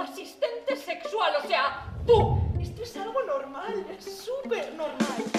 asistente sexual, o sea, tú. Esto es algo normal, es súper normal.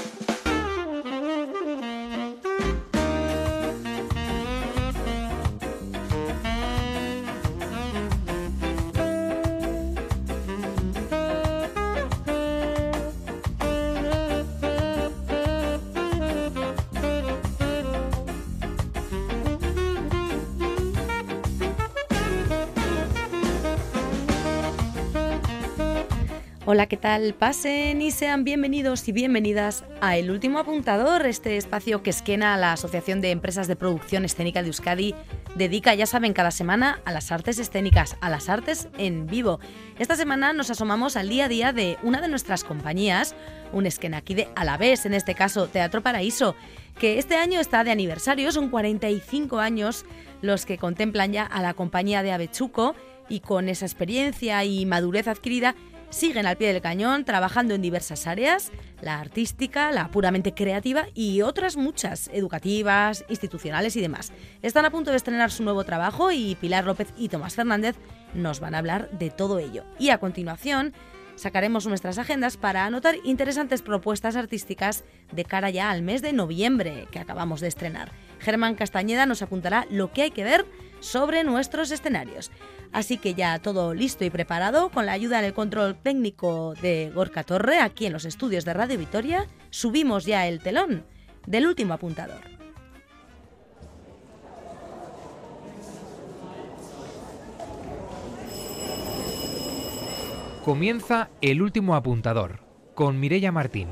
Hola, ¿qué tal? Pasen y sean bienvenidos y bienvenidas a El Último Apuntador, este espacio que esquena a la Asociación de Empresas de Producción Escénica de Euskadi dedica, ya saben, cada semana a las artes escénicas, a las artes en vivo. Esta semana nos asomamos al día a día de una de nuestras compañías, un esquena aquí de Alavés, en este caso Teatro Paraíso, que este año está de aniversario, son 45 años los que contemplan ya a la compañía de Avechuco y con esa experiencia y madurez adquirida siguen al pie del cañón trabajando en diversas áreas, la artística, la puramente creativa y otras muchas, educativas, institucionales y demás. Están a punto de estrenar su nuevo trabajo y Pilar López y Tomás Fernández nos van a hablar de todo ello. Y a continuación sacaremos nuestras agendas para anotar interesantes propuestas artísticas de cara ya al mes de noviembre que acabamos de estrenar. Germán Castañeda nos apuntará lo que hay que ver sobre nuestros escenarios. Así que ya todo listo y preparado, con la ayuda del control técnico de Gorka Torre, aquí en los estudios de Radio Vitoria, subimos ya el telón del último apuntador. Comienza el último apuntador con Mirella Martín.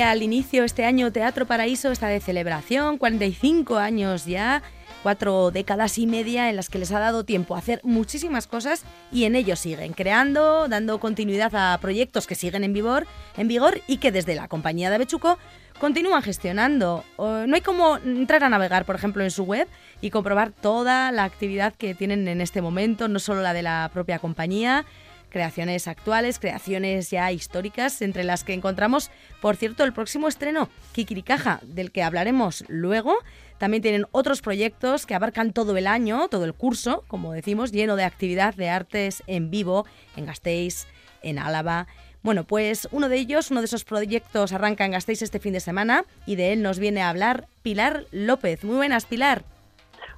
Al inicio, este año Teatro Paraíso está de celebración, 45 años ya, cuatro décadas y media en las que les ha dado tiempo a hacer muchísimas cosas y en ello siguen creando, dando continuidad a proyectos que siguen en vigor, en vigor y que desde la compañía de Bechuco continúan gestionando. No hay como entrar a navegar, por ejemplo, en su web y comprobar toda la actividad que tienen en este momento, no solo la de la propia compañía, creaciones actuales, creaciones ya históricas, entre las que encontramos, por cierto, el próximo estreno, Kikirikaja, del que hablaremos luego. También tienen otros proyectos que abarcan todo el año, todo el curso, como decimos, lleno de actividad de artes en vivo en Gasteiz, en Álava. Bueno, pues uno de ellos, uno de esos proyectos arranca en Gasteiz este fin de semana y de él nos viene a hablar Pilar López. Muy buenas, Pilar.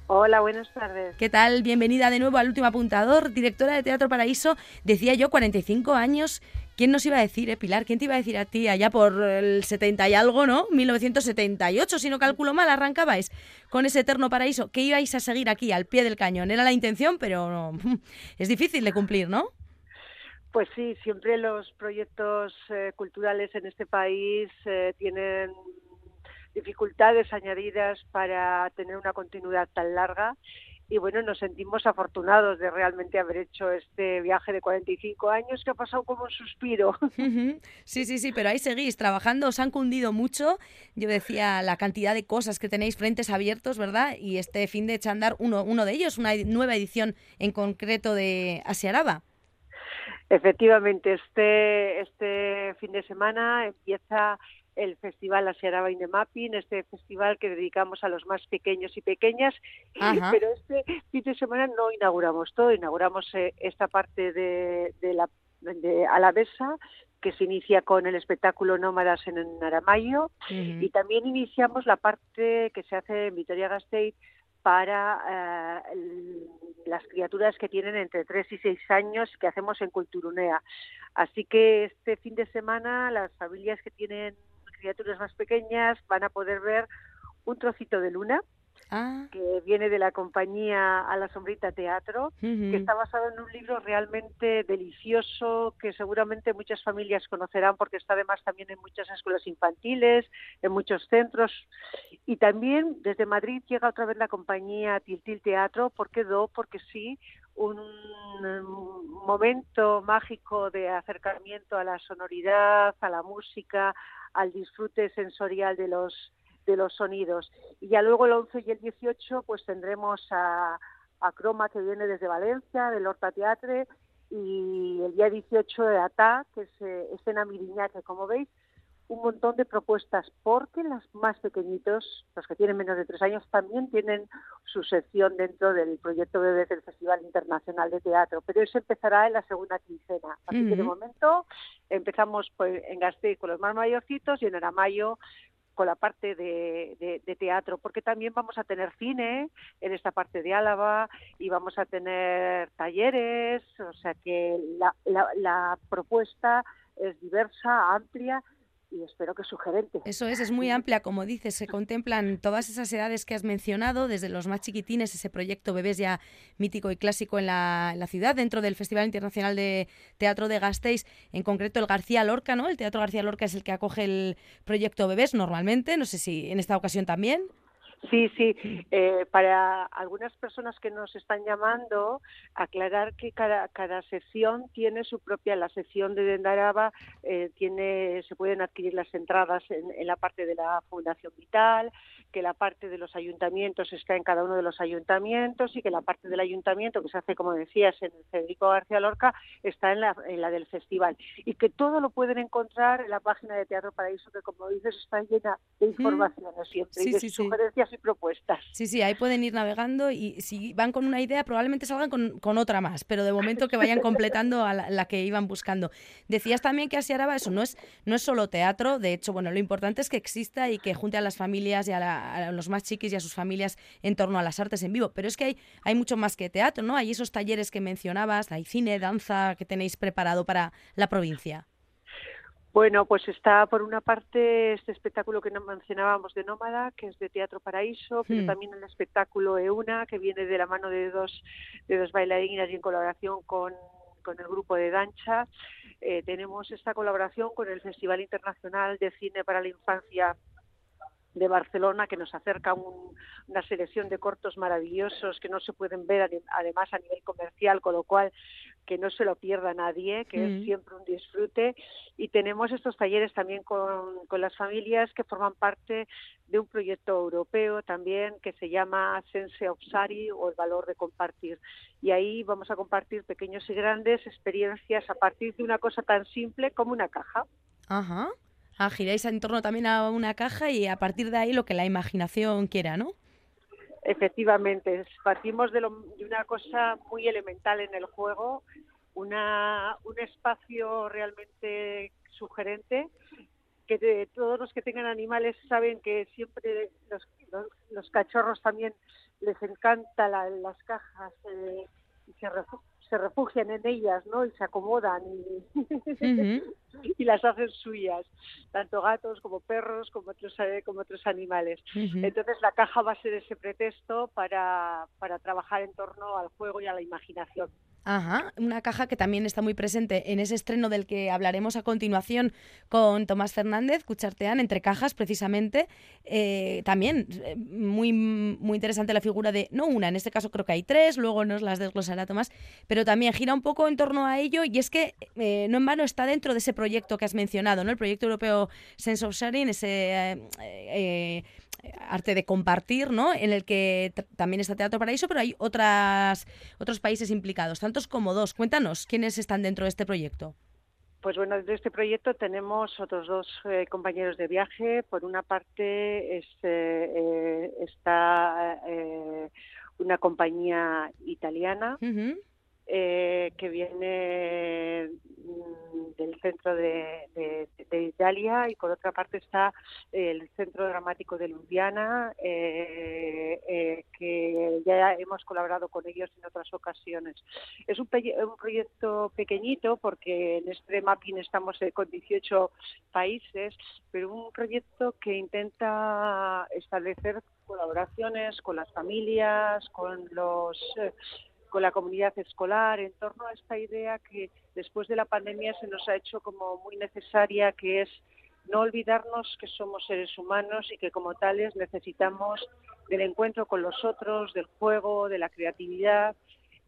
Hola, buenas tardes. ¿Qué tal? Bienvenida de nuevo al último apuntador, directora de Teatro Paraíso. Decía yo, 45 años. ¿Quién nos iba a decir, eh, Pilar? ¿Quién te iba a decir a ti allá por el 70 y algo, ¿no? 1978, si no calculo mal, arrancabais con ese eterno paraíso. Que ibais a seguir aquí, al pie del cañón. Era la intención, pero no, es difícil de cumplir, ¿no? Pues sí, siempre los proyectos eh, culturales en este país eh, tienen dificultades añadidas para tener una continuidad tan larga y bueno, nos sentimos afortunados de realmente haber hecho este viaje de 45 años que ha pasado como un suspiro. Sí, sí, sí, pero ahí seguís trabajando, os han cundido mucho. Yo decía la cantidad de cosas que tenéis frentes abiertos, ¿verdad? Y este fin de echandar uno, uno de ellos, una nueva edición en concreto de Asiaraba. Efectivamente, este, este fin de semana empieza el Festival Asiaraba in the Mapping, este festival que dedicamos a los más pequeños y pequeñas, pero este fin de semana no inauguramos todo, inauguramos eh, esta parte de, de la de Alavesa, que se inicia con el espectáculo Nómadas en Aramayo, y también iniciamos la parte que se hace en Vitoria-Gasteiz para eh, las criaturas que tienen entre 3 y 6 años que hacemos en Culturunea. Así que este fin de semana las familias que tienen criaturas más pequeñas van a poder ver un trocito de luna ah. que viene de la compañía A la Sombrita Teatro, que está basado en un libro realmente delicioso que seguramente muchas familias conocerán porque está además también en muchas escuelas infantiles, en muchos centros. Y también desde Madrid llega otra vez la compañía Tiltil Teatro, ¿por qué do? Porque sí, un momento mágico de acercamiento a la sonoridad, a la música, al disfrute sensorial de los de los sonidos. Y ya luego el 11 y el 18 pues tendremos a, a Croma que viene desde Valencia, del Horta Teatre, y el día 18 de ATA, que es eh, escena Miriña, que como veis un montón de propuestas, porque los más pequeñitos, los que tienen menos de tres años, también tienen su sección dentro del proyecto Bebés del Festival Internacional de Teatro, pero eso empezará en la segunda quincena. Así que de momento empezamos pues, en Gasteiz con los más mayorcitos y en Aramayo con la parte de, teatro, porque también vamos a tener cine en esta parte de Álava y vamos a tener talleres, o sea que la propuesta es diversa, amplia y espero que sugerente. Eso es, es muy amplia, como dices, se contemplan todas esas edades que has mencionado, desde los más chiquitines, ese proyecto Bebés ya mítico y clásico en la, ciudad, dentro del Festival Internacional de Teatro de Gasteiz, en concreto el García Lorca, ¿no? El Teatro García Lorca es el que acoge el proyecto Bebés normalmente, no sé si en esta ocasión también. Sí, sí. Eh, para algunas personas que nos están llamando, aclarar que cada, cada sección tiene su propia, la sección de Dendaraba eh, tiene, se pueden adquirir las entradas en, en, la parte de la Fundación Vital, que la parte de los ayuntamientos está en cada uno de los ayuntamientos y que la parte del ayuntamiento que se hace, como decías, en el Federico García Lorca está en la, en la del festival. Y que todo lo pueden encontrar en la página de Teatro Paraíso que, como dices, está llena de informaciones siempre. Y de sugerencias y propuestas. Sí, sí, ahí pueden ir navegando y si van con una idea probablemente salgan con, otra más, pero de momento que vayan completando a la, que iban buscando. Decías también que Asiaraba eso no es, no es solo teatro, de hecho, bueno, lo importante es que exista y que junte a las familias y a, a los más chiquis y a sus familias en torno a las artes en vivo, pero es que hay, hay mucho más que teatro, ¿no? Hay esos talleres que mencionabas, hay cine, danza que tenéis preparado para la provincia. Bueno, pues está por una parte este espectáculo que mencionábamos de Nómada, que es de Teatro Paraíso, pero hmm. también el espectáculo Euna, que viene de la mano de dos, de dos bailarinas y en colaboración con, con el grupo de Dancha. Eh, tenemos esta colaboración con el Festival Internacional de Cine para la Infancia de Barcelona que nos acerca una selección de cortos maravillosos que no se pueden ver además a nivel comercial, con lo cual que no se lo pierda nadie, que es mm. siempre un disfrute. Y tenemos estos talleres también con, con las familias que forman parte de un proyecto europeo también que se llama Sense of Sari o el valor de compartir. Y ahí vamos a compartir pequeños y grandes experiencias a partir de una cosa tan simple como una caja. Ajá. Ah, giráis en torno también a una caja y a partir de ahí lo que la imaginación quiera, ¿no? Efectivamente, partimos de, una cosa muy elemental en el juego, una, un espacio realmente sugerente que de, todos los que tengan animales saben que siempre los, los, cachorros también les encanta las cajas eh, y se, se refugian en ellas, ¿no? Y se acomodan y, y las hacen suyas, tanto gatos como perros como otros, eh, como otros animales. Entonces la caja va a ser ese pretexto para, para trabajar en torno al juego y a la imaginación. Ajá, una caja que también está muy presente en ese estreno del que hablaremos a continuación con Tomás Fernández, Cuchartean, entre cajas precisamente. Eh, también eh, muy, muy interesante la figura de, no una, en este caso creo que hay tres, luego nos las desglosará Tomás, pero también gira un poco en torno a ello y es que no en vano está dentro de ese proyecto que has mencionado, ¿no? El proyecto europeo Sense of Sharing, ese eh, eh, arte de compartir, ¿no? En el que también está Teatro Paraíso, pero hay otras, otros países implicados, tantos como dos. Cuéntanos, ¿quiénes están dentro de este proyecto? Pues bueno, de este proyecto tenemos otros dos eh, compañeros de viaje. Por una parte está una compañía italiana eh, que viene mm, del centro de, Italia y por otra parte está el Centro Dramático de Ljubljana, eh, eh, que ya hemos colaborado con ellos en otras ocasiones. Es un, un proyecto pequeñito porque en este mapping estamos con 18 países, pero un proyecto que intenta establecer colaboraciones con las familias, con los eh, con la comunidad escolar en torno a esta idea que después de la pandemia se nos ha hecho como muy necesaria, que es no olvidarnos que somos seres humanos y que como tales necesitamos del encuentro con los otros, del juego, de la creatividad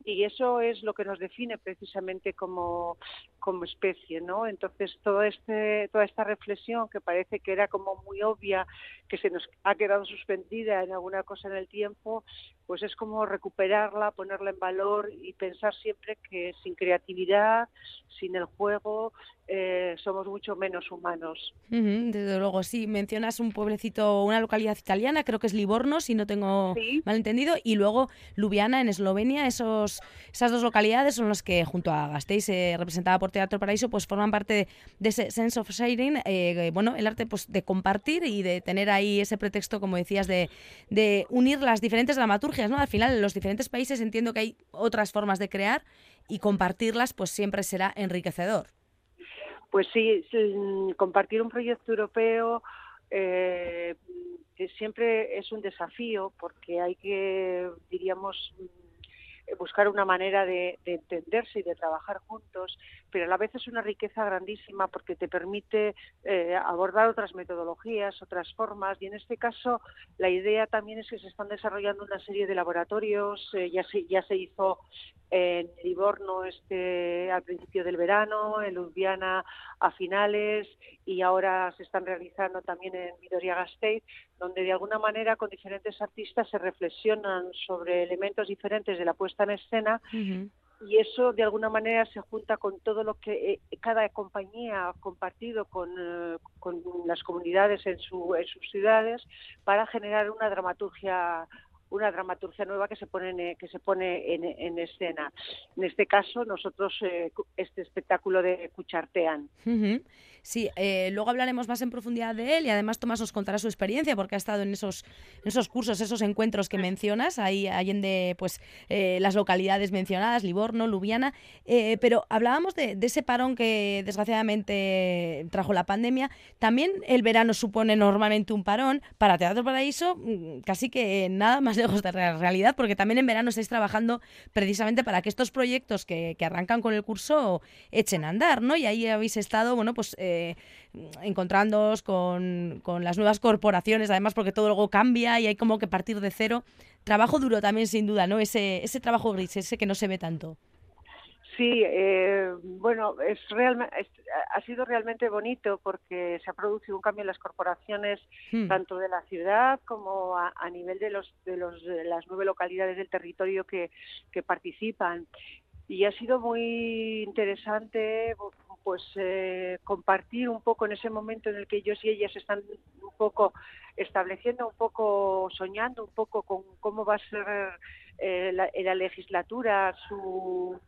y eso es lo que nos define precisamente como, como especie, ¿no? Entonces todo este, toda esta reflexión que parece que era como muy obvia, que se nos ha quedado suspendida en alguna cosa en el tiempo, pues es como recuperarla, ponerla en valor y pensar siempre que sin creatividad, sin el juego, eh, somos mucho menos humanos. desde luego, sí. Mencionas un pueblecito, una localidad italiana, creo que es Livorno, si no tengo mal entendido, y luego Ljubljana en Eslovenia. Esos, esas dos localidades son las que, junto a Gasteiz, eh, representada por Teatro Paraíso, pues forman parte de ese sense of sharing, eh, bueno, el arte pues, de compartir y de tener ahí ese pretexto, como decías, de, de unir las diferentes dramaturgias. ¿No? Al final, en los diferentes países entiendo que hay otras formas de crear y compartirlas pues siempre será enriquecedor. Pues sí, compartir un proyecto europeo eh, siempre es un desafío porque hay que, diríamos, buscar una manera de, entenderse y de trabajar juntos, pero a la vez es una riqueza grandísima porque te permite eh, abordar otras metodologías, otras formas, y en este caso la idea también es que se están desarrollando una serie de laboratorios, eh, ya, se, ya se hizo en Livorno este, al principio del verano, en Ljubljana a finales y ahora se están realizando también en Vitoria-Gasteiz, donde de alguna manera con diferentes artistas se reflexionan sobre elementos diferentes de la puesta en escena y eso de alguna manera se junta con todo lo que eh, cada compañía ha compartido con, eh, con las comunidades en, su, en sus ciudades para generar una dramaturgia una dramaturgia nueva que se pone en, que se pone en, escena. En este caso, nosotros eh, este espectáculo de Cuchartean. Sí, eh, luego hablaremos más en profundidad de él y además Tomás nos contará su experiencia porque ha estado en esos, esos cursos, esos encuentros que mencionas, ahí de pues, eh, las localidades mencionadas, Livorno, Lubiana, pero hablábamos de, de, ese parón que desgraciadamente trajo la pandemia. También el verano supone normalmente un parón. Para Teatro Paraíso, mm, casi que nada más lejos de la realidad, porque también en verano estáis trabajando precisamente para que estos proyectos que, arrancan con el curso echen a andar, ¿no? Y ahí habéis estado, bueno, pues eh, con, con las nuevas corporaciones, además porque todo luego cambia y hay como que partir de cero. Trabajo duro también, sin duda, ¿no? Ese, ese trabajo gris, ese que no se ve tanto. Sí, eh, bueno, es, ha sido realmente bonito porque se ha producido un cambio en las corporaciones, hmm. tanto de la ciudad como a, nivel de, los, de, los, las nueve localidades del territorio que, participan. Y ha sido muy interesante pues eh, compartir un poco en ese momento en el que ellos y ellas están un poco estableciendo, un poco soñando, un poco con cómo va a ser eh, la legislatura, su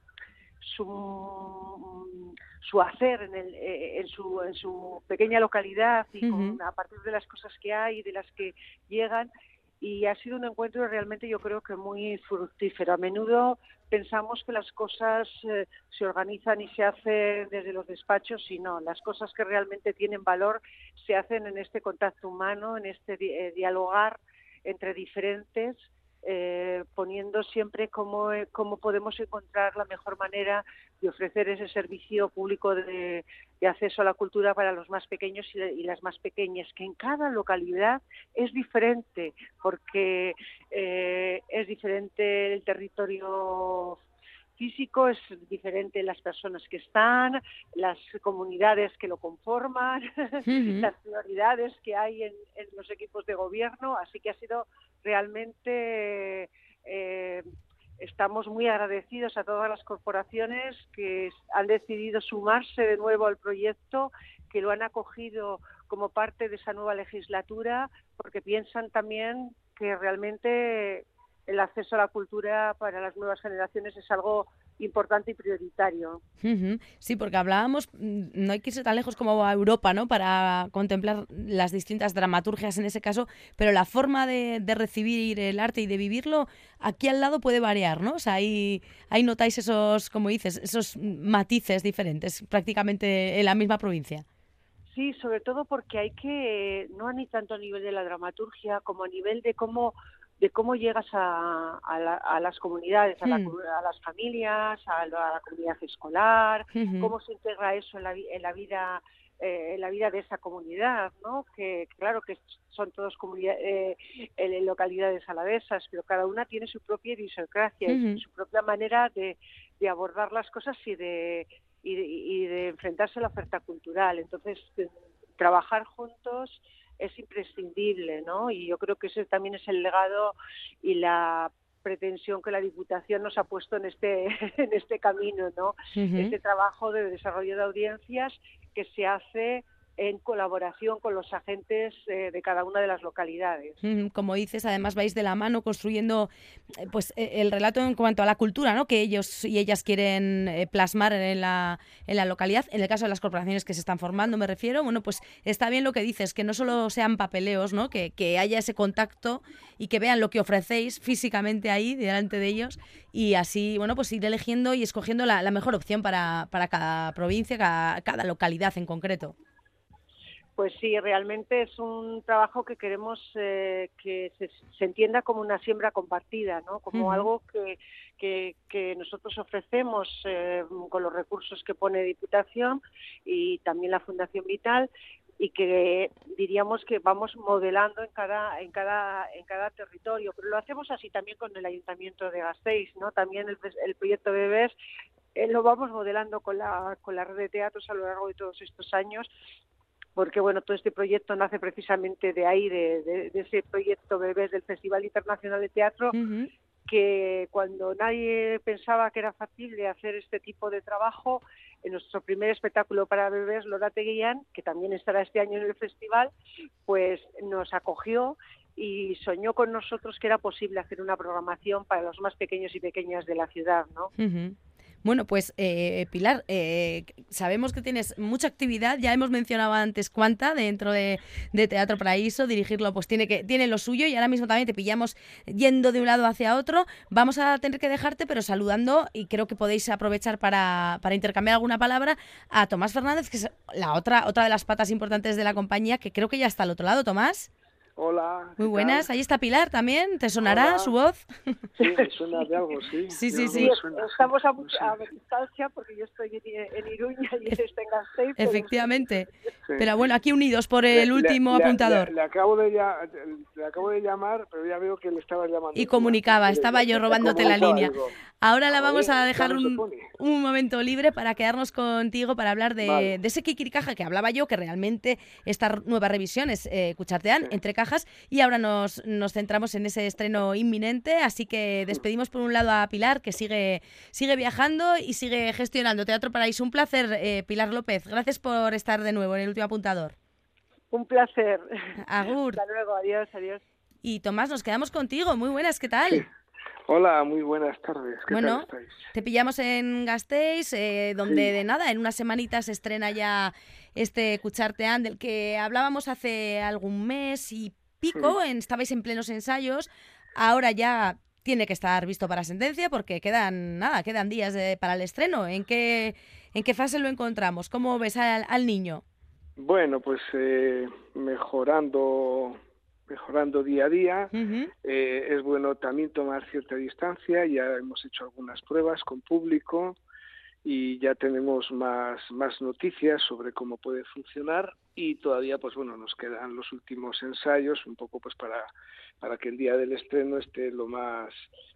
su, su hacer en, el, eh, en, su, en su pequeña localidad y a partir de las cosas que hay y de las que llegan. Y ha sido un encuentro realmente yo creo que muy fructífero. A menudo pensamos que las cosas eh, se organizan y se hacen desde los despachos y no, las cosas que realmente tienen valor se hacen en este contacto humano, en este eh, dialogar entre diferentes eh, poniendo siempre cómo, eh, cómo podemos encontrar la mejor manera de ofrecer ese servicio público de, acceso a la cultura para los más pequeños y, las más pequeñas, que en cada localidad es diferente, porque eh, es diferente el territorio físico, es diferente las personas que están, las comunidades que lo conforman, las prioridades que hay en, los equipos de gobierno, así que ha sido realmente eh, estamos muy agradecidos a todas las corporaciones que han decidido sumarse de nuevo al proyecto, que lo han acogido como parte de esa nueva legislatura, porque piensan también que realmente el acceso a la cultura para las nuevas generaciones es algo importante y prioritario. Sí, porque hablábamos, mm, no hay que irse tan lejos como a Europa, ¿no? Para contemplar las distintas dramaturgias en ese caso, pero la forma de, recibir el arte y de vivirlo aquí al lado puede variar, ¿no? O sea, ahí, ahí notáis esos, como dices, esos matices diferentes prácticamente en la misma provincia. Sí, sobre todo porque hay que, no ni tanto a nivel de la dramaturgia como a nivel de cómo de cómo llegas a, a, las comunidades, a, hmm. a, las familias, a la, comunidad escolar, cómo se integra eso en la, en la vida eh, en la vida de esa comunidad, ¿no? Que claro que son todos comunidades, eh, localidades alavesas, pero cada una tiene su propia idiosincrasia, su propia manera de, de, abordar las cosas y de, y de, y de enfrentarse a la oferta cultural. Entonces, trabajar juntos es imprescindible, ¿no? Y yo creo que ese también es el legado y la pretensión que la Diputación nos ha puesto en este en este camino, ¿no? Este trabajo de desarrollo de audiencias que se hace en colaboración con los agentes eh, de cada una de las localidades. Como dices, además vais de la mano construyendo eh, pues e, el relato en cuanto a la cultura, ¿no? Que ellos y ellas quieren eh, plasmar en la, en la localidad. En el caso de las corporaciones que se están formando, me refiero, bueno, pues está bien lo que dices, que no solo sean papeleos, ¿no? Que, que haya ese contacto y que vean lo que ofrecéis físicamente ahí delante de ellos y así, bueno, pues ir eligiendo y escogiendo la, mejor opción para, para cada provincia, cada localidad en concreto. Pues sí, realmente es un trabajo que queremos eh, que se, entienda como una siembra compartida, ¿no? Como algo que, que, nosotros ofrecemos eh, con los recursos que pone Diputación y también la Fundación Vital y que diríamos que vamos modelando en cada en cada en cada territorio. Pero lo hacemos así también con el ayuntamiento de Gasteiz no también el, el proyecto Bebés eh, lo vamos modelando con la con la red de teatros a lo largo de todos estos años porque bueno, todo este proyecto nace precisamente de ahí, de, ese proyecto Bebés del Festival Internacional de Teatro, que cuando nadie pensaba que era fácil de hacer este tipo de trabajo, en nuestro primer espectáculo para bebés, Lora Teguillán, que también estará este año en el festival, pues nos acogió y soñó con nosotros que era posible hacer una programación para los más pequeños y pequeñas de la ciudad, ¿no? Bueno, pues eh, Pilar, eh, sabemos que tienes mucha actividad, ya hemos mencionado antes cuánta dentro de, Teatro Paraíso, dirigirlo pues tiene, que, tiene lo suyo y ahora mismo también te pillamos yendo de un lado hacia otro. Vamos a tener que dejarte, pero saludando y creo que podéis aprovechar para, para intercambiar alguna palabra a Tomás Fernández, que es la otra, otra de las patas importantes de la compañía, que creo que ya está al otro lado, Tomás. Hola. Muy buenas. Ahí está Pilar también. ¿Te sonará su voz? Sí, suena de algo, sí. Sí, sí, sí. Estamos a, distancia porque yo estoy en, Iruña y él está en Gasteiz. Efectivamente. Pero bueno, aquí unidos por el último apuntador. Le, acabo de le acabo de llamar, pero ya veo que le estaba llamando. Y comunicaba, estaba yo robándote la línea. Ahora la vamos a dejar un, un, momento libre para quedarnos contigo para hablar de, de, ese Kikirikaja que hablaba yo, que realmente esta nueva revisión es eh, Cuchartean, entre cajas, y ahora nos, nos centramos en ese estreno inminente, así que despedimos por un lado a Pilar, que sigue, sigue viajando y sigue gestionando Teatro Paraíso. Un placer, eh, Pilar López. Gracias por estar de nuevo en el último apuntador. Un placer. Agur. Hasta luego, adiós, adiós. Y Tomás, nos quedamos contigo. Muy buenas, ¿qué tal? Hola, muy buenas tardes. ¿Qué bueno, tal te pillamos en Gasteiz, eh, donde de nada, en unas semanitas se estrena ya este Cuchartean, del que hablábamos hace algún mes y pico, en, estabais en plenos ensayos, ahora ya tiene que estar visto para sentencia porque quedan, nada, quedan días para el estreno. ¿En qué, ¿En qué fase lo encontramos? ¿Cómo ves al, niño? Bueno, pues eh, mejorando mejorando día a día. Eh, es bueno también tomar cierta distancia. Ya hemos hecho algunas pruebas con público y ya tenemos más, más noticias sobre cómo puede funcionar y todavía pues bueno nos quedan los últimos ensayos un poco pues para, para que el día del estreno esté lo más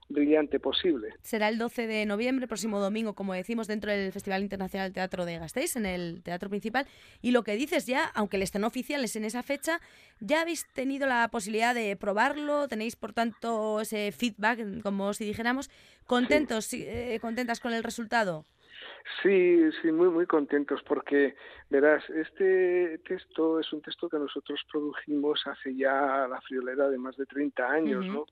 brillante posible. Será el 12 de noviembre, próximo domingo, como decimos, dentro del Festival Internacional Teatro de Gasteiz, en el teatro principal. Y lo que dices ya, aunque el estreno oficial es en esa fecha, ya habéis tenido la posibilidad de probarlo, tenéis por tanto ese feedback, como si dijéramos, contentos, eh, contentas con el resultado. Sí, sí, muy, muy contentos porque, verás, este texto es un texto que nosotros produjimos hace ya la friolera de más de 30 años, ¿no?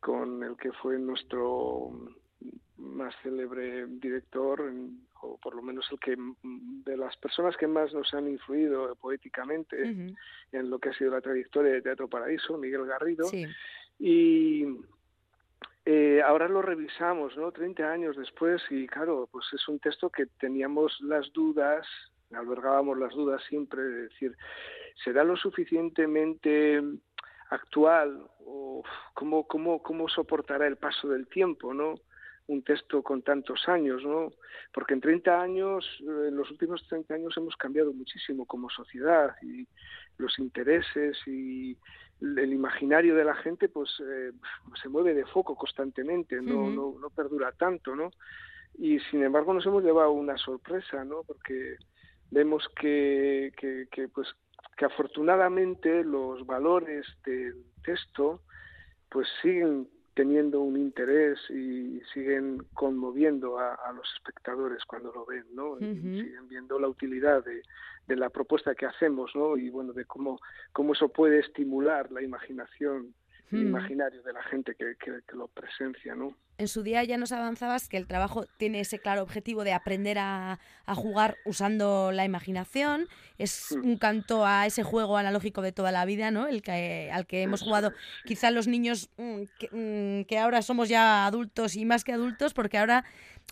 Con el que fue nuestro más célebre director, o por lo menos el que de las personas que más nos han influido poéticamente en lo que ha sido la trayectoria de Teatro Paraíso, Miguel Garrido. Y eh, ahora lo revisamos, ¿no? 30 años después y claro, pues es un texto que teníamos las dudas albergábamos las dudas siempre de decir, ¿será lo suficientemente actual o cómo, cómo, cómo soportará el paso del tiempo, ¿no? Un texto con tantos años, ¿no? Porque en 30 años, en los últimos 30 años hemos cambiado muchísimo como sociedad y los intereses y el imaginario de la gente pues eh, se mueve de foco constantemente, no, no, no perdura tanto, ¿no? Y sin embargo nos hemos llevado una sorpresa, ¿no? Porque vemos que, que, que pues que afortunadamente los valores del texto pues siguen teniendo un interés y siguen conmoviendo a, los espectadores cuando lo ven, ¿no? y siguen viendo la utilidad de, de, la propuesta que hacemos, ¿no? Y bueno, de cómo, cómo eso puede estimular la imaginación el imaginario de la gente que, que, lo presencia, ¿no? En su día ya nos avanzabas que el trabajo tiene ese claro objetivo de aprender a, a jugar usando la imaginación. Es un canto a ese juego analógico de toda la vida, ¿no? El que, al que hemos jugado quizá los niños mm, mm, que, ahora somos ya adultos y más que adultos, porque ahora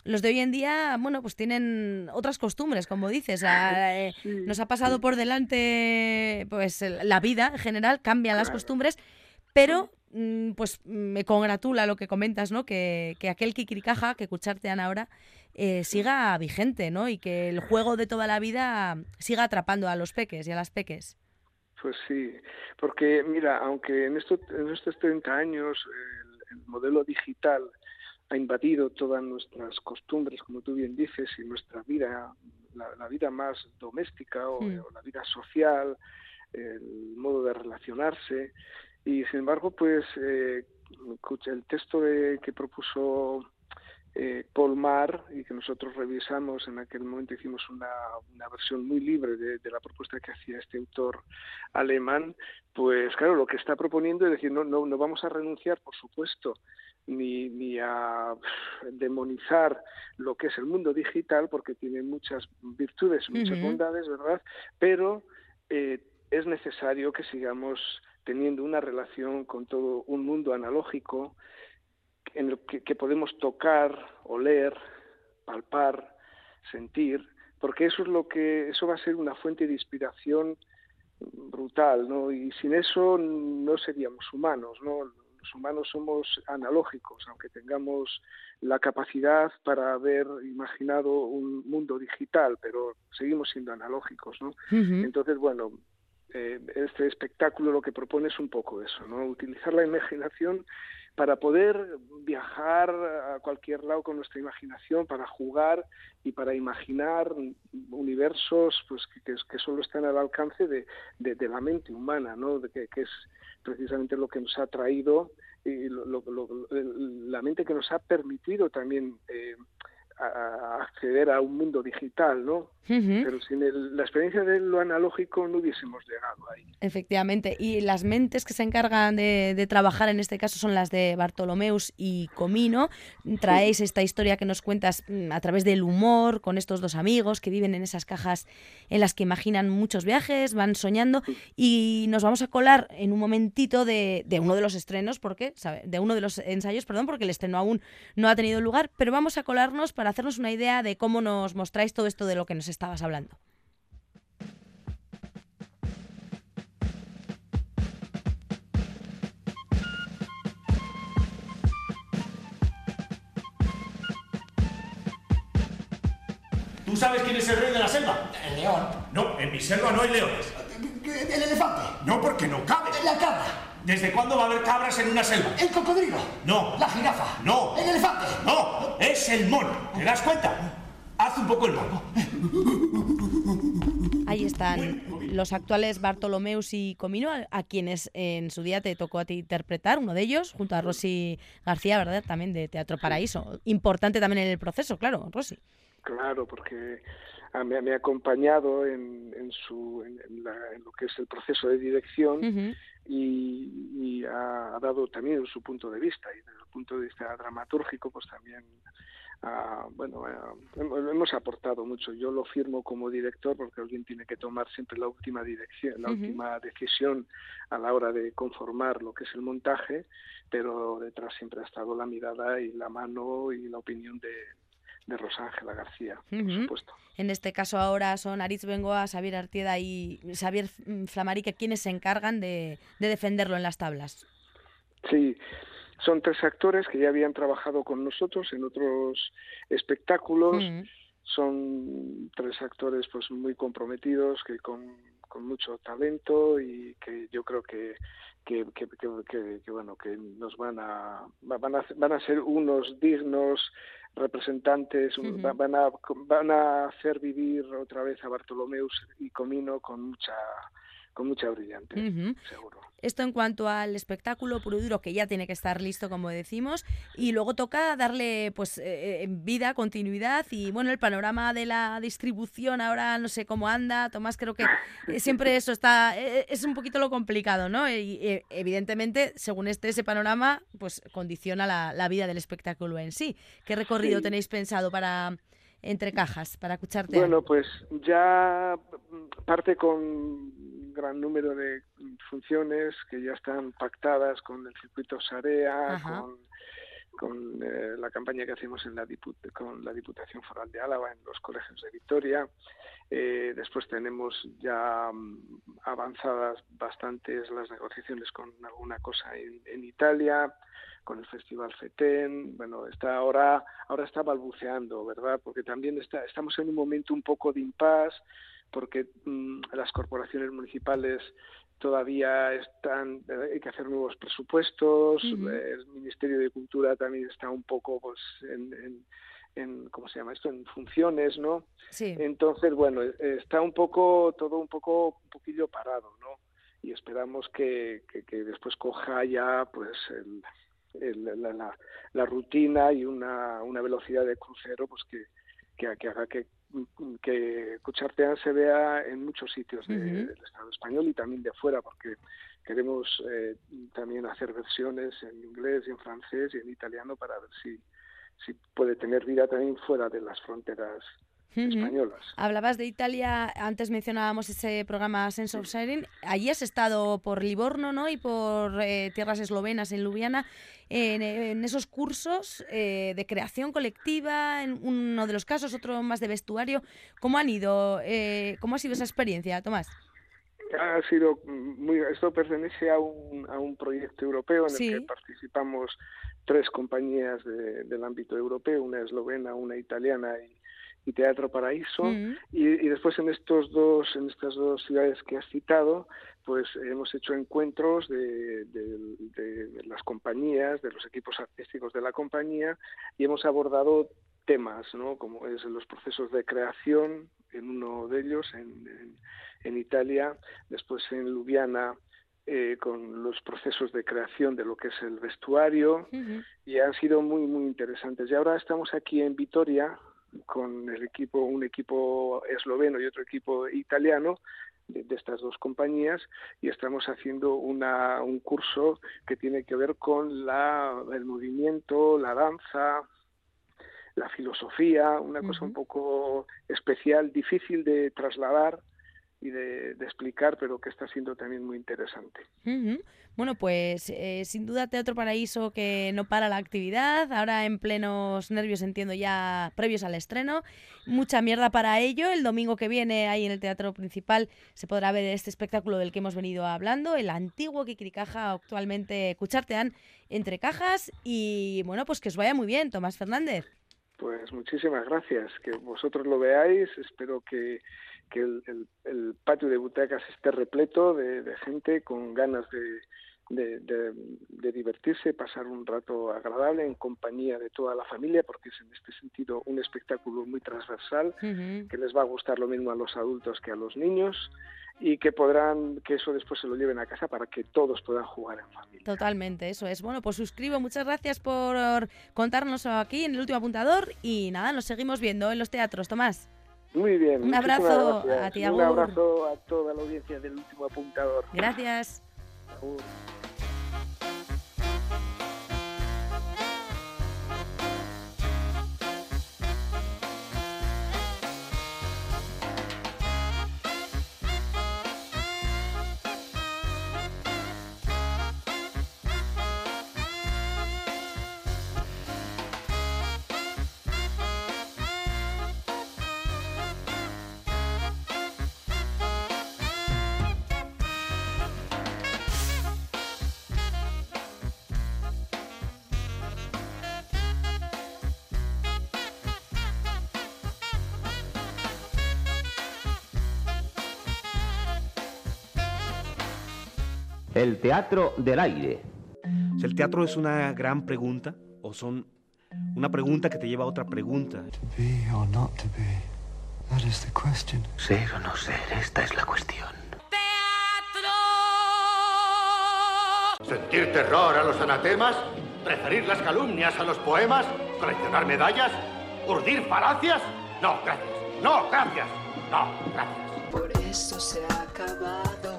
los de hoy en día, bueno, pues tienen otras costumbres, como dices. Eh, nos ha pasado por delante, pues la vida en general, cambian las costumbres pero mm, pues me congratula lo que comentas, ¿no? Que, que aquel Kikirikaja, que escucharte ahora, eh, siga vigente, ¿no? Y que el juego de toda la vida siga atrapando a los peques y a las peques. Pues sí, porque mira, aunque en, esto, en estos 30 años el, modelo digital ha invadido todas nuestras costumbres, como tú bien dices, y nuestra vida, la, vida más doméstica o, mm. o, la vida social, el modo de relacionarse, y sin embargo, pues eh, el texto que propuso eh, Paul Mar y que nosotros revisamos, en aquel momento hicimos una, una versión muy libre de, la propuesta que hacía este autor alemán, pues claro, lo que está proponiendo es decir, no, no, no vamos a renunciar, por supuesto, ni, ni a demonizar lo que es el mundo digital, porque tiene muchas virtudes, muchas bondades, ¿verdad? Pero eh, es necesario que sigamos teniendo una relación con todo un mundo analógico en el que, podemos tocar, oler, palpar, sentir, porque eso es lo que eso va a ser una fuente de inspiración brutal, ¿no? Y sin eso no seríamos humanos, ¿no? Los humanos somos analógicos, aunque tengamos la capacidad para haber imaginado un mundo digital, pero seguimos siendo analógicos, ¿no? Entonces, bueno, eh, este espectáculo lo que propone es un poco eso, ¿no? Utilizar la imaginación para poder viajar a cualquier lado con nuestra imaginación, para jugar y para imaginar universos pues que, solo están al alcance de, de, la mente humana, ¿no? De que, que, es precisamente lo que nos ha traído y la mente que nos ha permitido también eh, a acceder a un mundo digital, ¿no? Pero sin la experiencia de lo analógico no hubiésemos llegado ahí. Efectivamente, y las mentes que se encargan de, trabajar en este caso son las de Bartolomeus y Comino. Traéis esta historia que nos cuentas mm, a través del humor, con estos dos amigos que viven en esas cajas en las que imaginan muchos viajes, van soñando, y nos vamos a colar en un momentito de, de uno de los estrenos, porque de uno de los ensayos, perdón, porque el estreno aún no ha tenido lugar, pero vamos a colarnos para hacernos una idea de cómo nos mostráis todo esto de lo que nos estabas hablando. ¿Tú sabes quién es el rey de la selva? El león. No, en mi selva no hay leones. ¿El elefante? No, porque no cabe. La cabra. ¿Desde cuándo va a haber cabras en una selva? El cocodrilo. No. La jirafa. No. El elefante. No, es el mono. ¿Te das cuenta? Haz un poco el mono. Ahí están los actuales Bartolomeus y Comino, a, quienes en su día te tocó a ti interpretar, uno de ellos, junto a Rosy García, ¿verdad? También de Teatro Paraíso. Importante también en el proceso, claro, Rosy. Claro, porque me, ha acompañado en, en, su, en, lo que es el proceso de dirección y, ha, dado también su punto de vista. Y desde el punto de vista dramatúrgico, pues también bueno, hemos aportado mucho. Yo lo firmo como director porque alguien tiene que tomar siempre la última dirección, la última decisión a la hora de conformar lo que es el montaje, pero detrás siempre ha estado la mirada y la mano y la opinión de, de Rosángela García, por supuesto. En este caso ahora son Aritz Bengoa, Xavier Artieda y Xavier Flamarique quienes se encargan de, defenderlo en las tablas. Sí, son tres actores que ya habían trabajado con nosotros en otros espectáculos. Son tres actores pues muy comprometidos, que con, con mucho talento y que yo creo que que, que, que, bueno que nos van a van a van a ser unos dignos representantes van a van a hacer vivir otra vez a Bartolomeus y Comino con mucha con mucha brillante, seguro. Esto en cuanto al espectáculo puro duro, que ya tiene que estar listo, como decimos, y luego toca darle pues eh, eh, vida, continuidad, y bueno, el panorama de la distribución ahora no sé cómo anda, Tomás, creo que eh, siempre eso está, es un poquito lo complicado, ¿no? Y evidentemente, según este ese panorama, pues condiciona la, vida del espectáculo en sí. ¿Qué recorrido tenéis pensado para entre cajas para escucharte? Bueno, pues ya parte con gran número de funciones que ya están pactadas con el circuito Sarea, con, con eh, la campaña que hacemos en la con la Diputación Foral de Álava en los colegios de Victoria. Eh, después tenemos ya mm, avanzadas bastantes las negociaciones con alguna cosa en, en Italia con el Festival FETEN, bueno, está ahora, ahora está balbuceando, ¿verdad? Porque también está, estamos en un momento un poco de impas, porque mm, las corporaciones municipales todavía están, eh, hay que hacer nuevos presupuestos, el Ministerio de Cultura también está un poco pues, en, en, ¿cómo se llama esto? En funciones, ¿no? Sí. Entonces, bueno, está un poco, todo un poco, un poquillo parado, ¿no? Y esperamos que, que, que después coja ya, pues, el, la, la, la, rutina y una, una velocidad de crucero pues que, que, que haga que que Cuchartean se vea en muchos sitios del Estado español y también de fuera, porque queremos eh, también hacer versiones en inglés y en francés y en italiano para ver si, si puede tener vida también fuera de las fronteras españolas. Hablabas de Italia, antes mencionábamos ese programa Sense of Siren. Allí has estado por Livorno ¿no? y por eh, tierras eslovenas en Ljubljana en, esos cursos eh, de creación colectiva, en uno de los casos, otro más de vestuario. ¿Cómo han ido? Eh, ¿Cómo ha sido esa experiencia, Tomás? Ha sido muy. Esto pertenece a un, a un proyecto europeo en el que participamos tres compañías del ámbito europeo, una eslovena, una italiana y, y Teatro Paraíso. Y, después en estos dos en estas dos ciudades que has citado pues hemos hecho encuentros de, las compañías de los equipos artísticos de la compañía y hemos abordado temas no como es los procesos de creación en uno de ellos en, en, Italia después en Ljubljana eh, con los procesos de creación de lo que es el vestuario. Y han sido muy muy interesantes. Y ahora estamos aquí en Vitoria con el equipo, un equipo esloveno y otro equipo italiano de, estas dos compañías y estamos haciendo una, un curso que tiene que ver con la, el movimiento, la danza, la filosofía, una cosa un poco especial, difícil de trasladar y de, explicar, pero que está siendo también muy interesante. Bueno, pues eh, sin duda Teatro Paraíso que no para la actividad, ahora en plenos nervios entiendo ya previos al estreno, mucha mierda para ello, el domingo que viene ahí en el Teatro Principal se podrá ver este espectáculo del que hemos venido hablando, el antiguo Kikirikaja, actualmente Cuchartean, entre cajas. Y bueno, pues que os vaya muy bien, Tomás Fernández. Pues muchísimas gracias, que vosotros lo veáis, espero que que el, el, patio de butacas esté repleto de, de gente con ganas de, de, de, divertirse, pasar un rato agradable en compañía de toda la familia, porque es en este sentido un espectáculo muy transversal, que les va a gustar lo mismo a los adultos que a los niños y que podrán, que eso después se lo lleven a casa para que todos puedan jugar en familia. Totalmente, eso es. Bueno, pues suscribo, muchas gracias por contarnos aquí en el último apuntador y nada, nos seguimos viendo en los teatros, Tomás. Muy bien. Un abrazo a ti, Un abrazo a toda la audiencia del último apuntador. Gracias. El teatro del aire. ¿El teatro es una gran pregunta o son una pregunta que te lleva a otra pregunta? Ser o no ser, esta es la cuestión. ¿Sentir terror a los anatemas? ¿Preferir las calumnias a los poemas? ¿Coleccionar medallas? ¿Urdir falacias? No, gracias. No, gracias. No, gracias. Por eso se ha acabado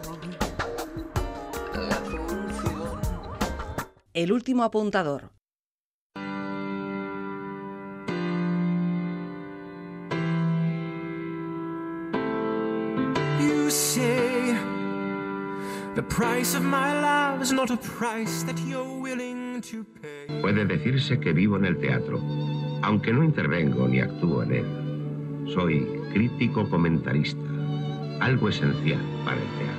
willing to pay. Puede decirse que vivo en el teatro, aunque no intervengo ni actúo en él. Soy crítico comentarista, algo esencial para el teatro.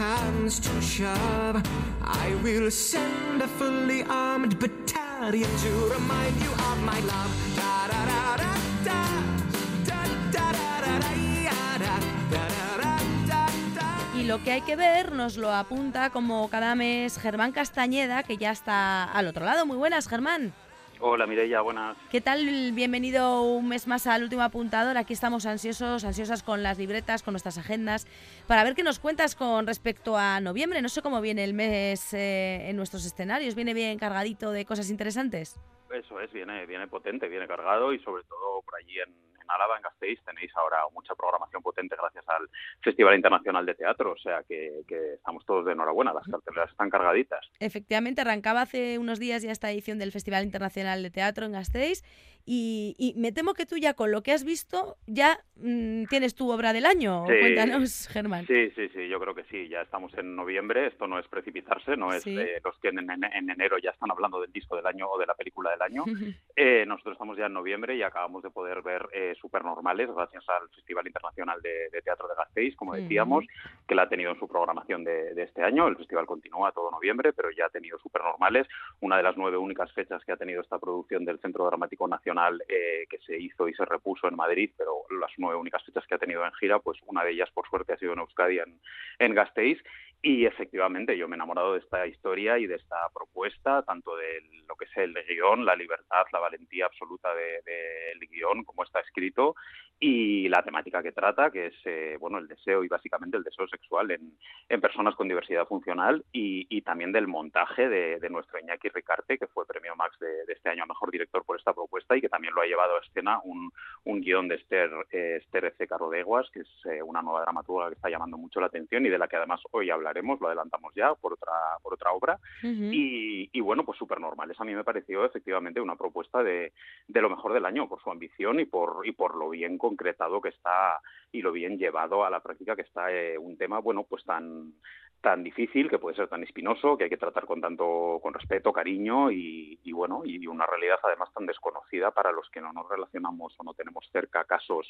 comes to shove, I will send a fully armed battalion to remind you of my love. Da da da da da. Da. Da da da da da. Y lo que hay que ver nos lo apunta como cada mes Germán Castañeda, que ya está al otro lado. Muy buenas, Germán. Hola Mireia, buenas. ¿Qué tal? Bienvenido un mes más al último apuntador. Aquí estamos ansiosos, ansiosas con las libretas, con nuestras agendas, para ver qué nos cuentas con respecto a noviembre. No sé cómo viene el mes eh, en nuestros escenarios. ¿Viene bien cargadito de cosas interesantes? Eso es, viene, viene potente, viene cargado y sobre todo por allí en, en Álava, en Gasteiz, tenéis ahora mucha programación potente gracias al Festival Internacional de Teatro, o sea que, que estamos todos de enhorabuena, las carteleras están cargaditas. Efectivamente, arrancaba hace unos días ya esta edición del Festival Internacional de Teatro en Gasteiz y, y me temo que tú ya con lo que has visto ya mm, tienes tu obra del año. Sí. Cuéntanos, Germán. Sí, sí, sí, yo creo que sí, ya estamos en noviembre, esto no es precipitarse, no es Sí. eh, los que en, en- en enero ya están hablando del disco del año o de la película del año. Eh, nosotros estamos ya en noviembre y acabamos de poder ver eh, Supernormales gracias al Festival Internacional de, de Teatro de Gasteiz, como decíamos, que la ha tenido en su programación de, de este año. El festival continúa todo noviembre, pero ya ha tenido Supernormales, una de las nueve únicas fechas que ha tenido esta producción del Centro Dramático Nacional eh, que se hizo y se repuso en Madrid, pero las nueve únicas fechas que ha tenido en gira, pues una de ellas por suerte ha sido en Euskadi, en, en Gasteiz. Y efectivamente yo me he enamorado de esta historia y de esta propuesta, tanto de lo que es el guion, la libertad, la valentía absoluta del de, del guion, como está escrito, y la temática que trata, que es eh, bueno el deseo y básicamente el deseo sexual en, en personas con diversidad funcional y, y también del montaje de, de, nuestro Iñaki Ricarte, que fue premio Max de, de, este año a Mejor Director por esta propuesta y que también lo ha llevado a escena un, un guion de Esther, eh, Esther C. Carrodeguas, que es eh, una nueva dramaturga que está llamando mucho la atención y de la que además hoy hablaremos, lo adelantamos ya por otra, por otra obra. Uh -huh. y, y, bueno, pues súper normales. A mí me pareció efectivamente una propuesta de, de, lo mejor del año por su ambición y por, y por lo bien concretado que está y lo bien llevado a la práctica que está eh, un tema, bueno, pues tan tan difícil, que puede ser tan espinoso, que hay que tratar con tanto con respeto, cariño y, y, bueno, y una realidad además tan desconocida para los que no nos relacionamos o no tenemos cerca casos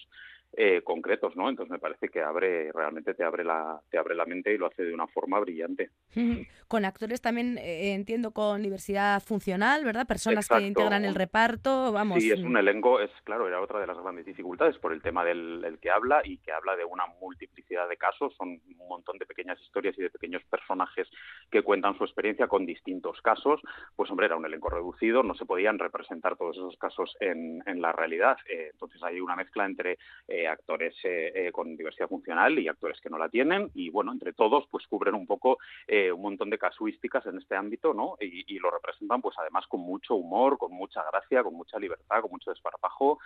eh, concretos, ¿no? Entonces me parece que abre, realmente te abre la, te abre la mente y lo hace de una forma brillante. Con actores también eh, entiendo con diversidad funcional, ¿verdad? Personas Exacto. que integran el reparto, vamos. Sí, es un elenco, es claro, era otra de las grandes dificultades por el tema del, del que habla y que habla de una multiplicidad de casos, son un montón de pequeñas historias y de pequeños personajes que cuentan su experiencia con distintos casos, pues hombre, era un elenco reducido, no se podían representar todos esos casos en, en la realidad. Eh, entonces hay una mezcla entre eh, actores eh, con diversidad funcional y actores que no la tienen y bueno, entre todos pues cubren un poco un montón de casuísticas en este ámbito, ¿no? Y, lo representan pues además con mucho humor, con mucha gracia, con mucha libertad, con mucho desparpajo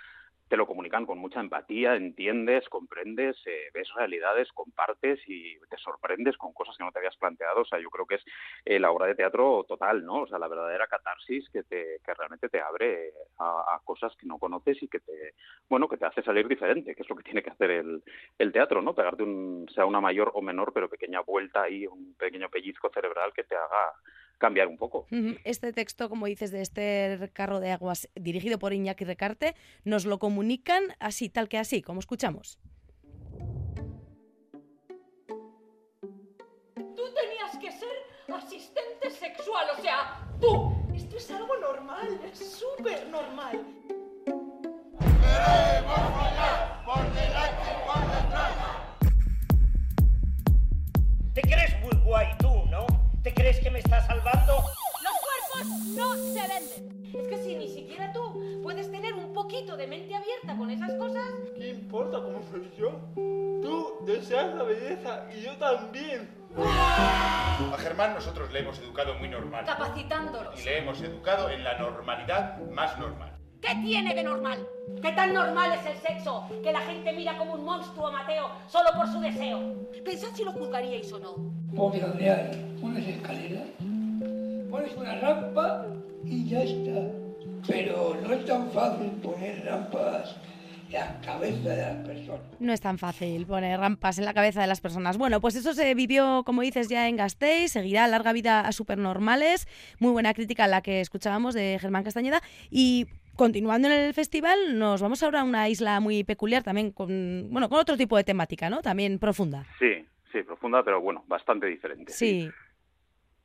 te lo comunican con mucha empatía, entiendes, comprendes, ves realidades, compartes y te sorprendes con cosas que no te habías planteado. O sea, yo creo que es eh, la obra de teatro total, ¿no? O sea, la verdadera catarsis que, te, que realmente te abre a, cosas que no conoces y que te, bueno, que te hace salir diferente, que es lo que tiene que hacer el, el teatro, ¿no? Pegarte un, sea una mayor o menor, pero pequeña vuelta ahí, un pequeño pellizco cerebral que te haga cambiar un poco. Este texto, como dices, de este carro de aguas dirigido por Iñaki Recarte, nos lo comunican así, tal que así, como escuchamos. Sexual, o sea, tú. Esto es algo normal, es súper normal. por delante y por detrás. ¿Te crees muy guay tú, no? ¿Te crees que me estás salvando? Los cuerpos no se venden. Es que si ni siquiera tú puedes tener un poquito de mente abierta con esas cosas... ¿Qué importa cómo soy yo? Tú deseas la belleza y yo también. A Germán nosotros le hemos educado muy normal. Capacitándolos. Y le hemos educado en la normalidad más normal. ¿Qué tiene de normal? ¿Qué tan normal es el sexo que la gente mira como un monstruo Mateo solo por su deseo? Pensad si lo juzgaríais o no. Porque donde hay unas escaleras, pones una rampa y ya está. Pero no es tan fácil poner rampas la cabeza de las personas. No es tan fácil poner rampas en la cabeza de las personas. Bueno, pues eso se vivió, como dices, ya en Gasteiz, seguirá larga vida a Supernormales. Muy buena crítica la que escuchábamos de Germán Castañeda. Y continuando en el festival, nos vamos ahora a una isla muy peculiar también con, bueno, con otro tipo de temática, ¿no? También profunda. Sí, sí, profunda, pero bueno, bastante diferente. Sí.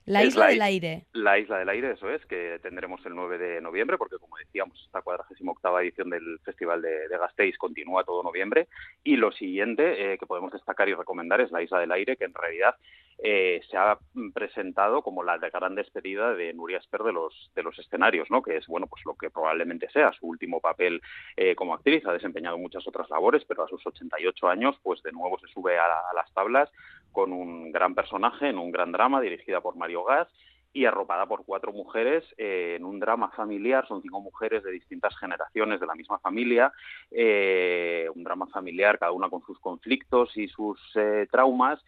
La isla del aire. La isla del aire, eso es, que tendremos el 9 de noviembre, porque como decíamos, esta 48 edición del Festival de, de, Gasteiz continúa todo noviembre. Y lo siguiente eh, que podemos destacar y recomendar es la isla del aire, que en realidad eh, se ha presentado como la gran despedida de Nuria Esper de los, de los escenarios, ¿no? que es bueno pues lo que probablemente sea su último papel eh, como actriz. Ha desempeñado muchas otras labores, pero a sus 88 años, pues de nuevo se sube a, a las tablas con un gran personaje en un gran drama dirigida por Mario Gas y arropada por cuatro mujeres eh, en un drama familiar. Son cinco mujeres de distintas generaciones de la misma familia, eh, un drama familiar, cada una con sus conflictos y sus eh, traumas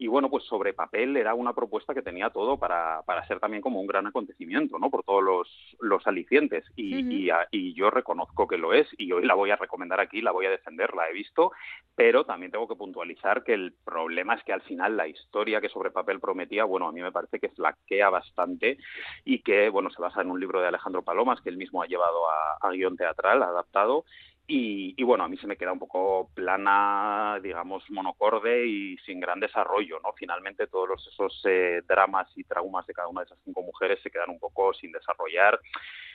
y bueno, pues sobre papel era una propuesta que tenía todo para, para ser también como un gran acontecimiento, ¿no? Por todos los, los alicientes. Y, y, yo reconozco que lo es y hoy la voy a recomendar aquí, la voy a defender, la he visto, pero también tengo que puntualizar que el problema es que al final la historia que sobre papel prometía, bueno, a mí me parece que flaquea bastante y que, bueno, se basa en un libro de Alejandro Palomas que él mismo ha llevado a, a guion teatral, adaptado, y, bueno, a mí se me queda un poco plana, digamos, monocorde y sin gran desarrollo, ¿no? Finalmente todos esos eh, dramas y traumas de cada una de esas cinco mujeres se quedan un poco sin desarrollar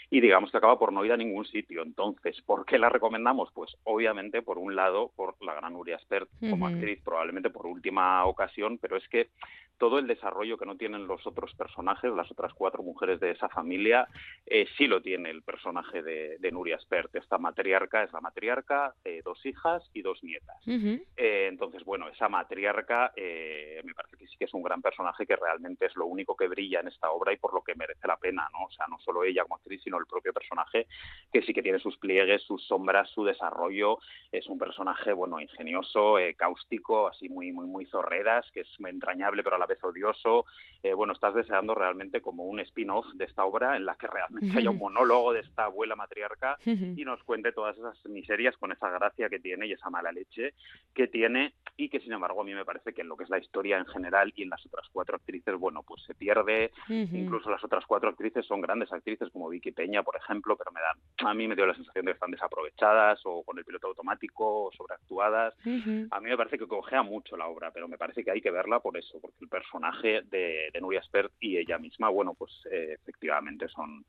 y digamos que acaba por no ir a ningún sitio. Entonces, ¿por qué la recomendamos? Pues obviamente, por un lado, por la gran Nuria Spert como actriz, probablemente por última ocasión, pero es que todo el desarrollo que no tienen los otros personajes, las otras cuatro mujeres de esa familia, eh, sí lo tiene el personaje de, Nuria Spert. Esta matriarca es la matriarca, eh, dos hijas y dos nietas. Eh, entonces, bueno, esa matriarca me parece que sí que es un gran personaje que realmente es lo único que brilla en esta obra y por lo que merece la pena, ¿no? O sea, no solo ella como actriz, sino el propio personaje, que sí que tiene sus pliegues, sus sombras, su desarrollo. Es un personaje, bueno, ingenioso, cáustico, así muy, muy, muy zorredas, que es entrañable, pero a la vez odioso. Eh, bueno, estás deseando realmente como un spin-off de esta obra en la que realmente haya un monólogo de esta abuela matriarca y nos cuente todas esas miserias con esa gracia que tiene y esa mala leche que tiene y que sin embargo a mí me parece que en lo que es la historia en general y en las otras cuatro actrices, bueno, pues se pierde. Incluso las otras cuatro actrices son grandes actrices como Vicky Peña, por ejemplo, pero me dan, a mí me dio la sensación de que están desaprovechadas o con el piloto automático o sobreactuadas. A mí me parece que cogea mucho la obra, pero me parece que hay que verla por eso, porque el personaje de, Nuria Spert y ella misma, bueno, pues eh, efectivamente son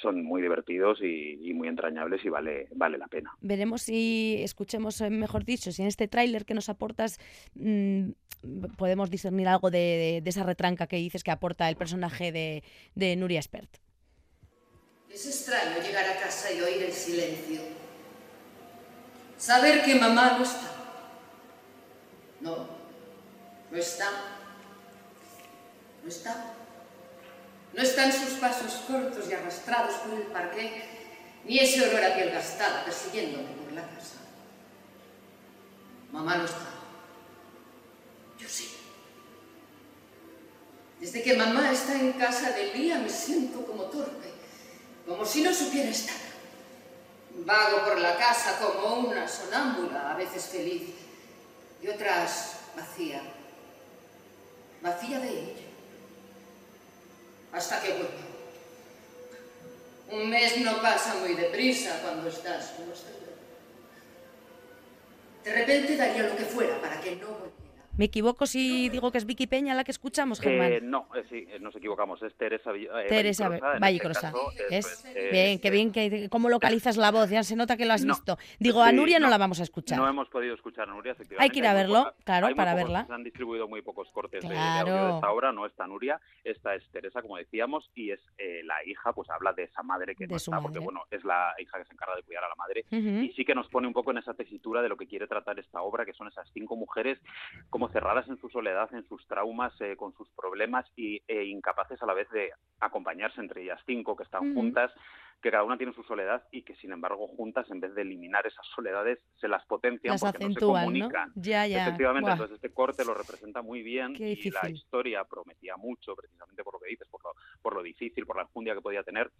son muy divertidos y, muy entrañables y vale, vale la pena. Veremos si escuchemos, eh, mejor dicho, si en este tráiler que nos aportas mm, podemos discernir algo de, esa retranca que dices que aporta el personaje de, de Nuria Spert. Es extraño llegar a casa y oír el silencio. Saber que mamá no está. No, no está no está. No están sus pasos cortos y arrastrados por el parque, Ni ese olor a piel gastada persiguiéndome por la casa. Mamá no está. Yo sí. Desde que mamá está en casa del día me siento como torpe, como si no supiera estar. Vago por la casa como una sonámbula, a veces feliz, y otras vacía. Vacía de ella. Hasta que vuelva. Un mes no pasa muy deprisa cuando estás los dedos. De repente daría lo que fuera para que no volviera. ¿Me equivoco si digo que es Vicky Peña la que escuchamos, Germán? Eh, no, eh, sí, eh, nos equivocamos, es Teresa eh, Teresa este caso, Es, eso es, eh, bien, qué bien, que, cómo localizas la voz, ya se nota que lo has No. visto. Digo, a Sí, Nuria no, no. la vamos a escuchar. No hemos podido escuchar a Nuria, efectivamente. Hay que ir a verlo, poca- claro, para pocos- verla. Se han distribuido muy pocos cortes de- audio de esta obra, no está Nuria, esta es Teresa, como decíamos, y es la hija, pues habla de esa madre que De no está, porque bueno, es la hija que se encarga de cuidar a la madre, y sí que nos pone un poco en esa tesitura de lo que quiere tratar esta obra, que son esas cinco mujeres como cerradas en su soledad, en sus traumas, eh, con sus problemas y e incapaces a la vez de acompañarse entre ellas cinco que están juntas, que cada una tiene su soledad y que sin embargo juntas en vez de eliminar esas soledades se las potencian Las porque acentúan, no se ¿no? comunican. Ya, ya. Efectivamente, Buah. entonces este corte lo representa muy bien Qué y la historia prometía mucho precisamente por lo que dices, por lo, por lo difícil, por la enjundia que podía tener.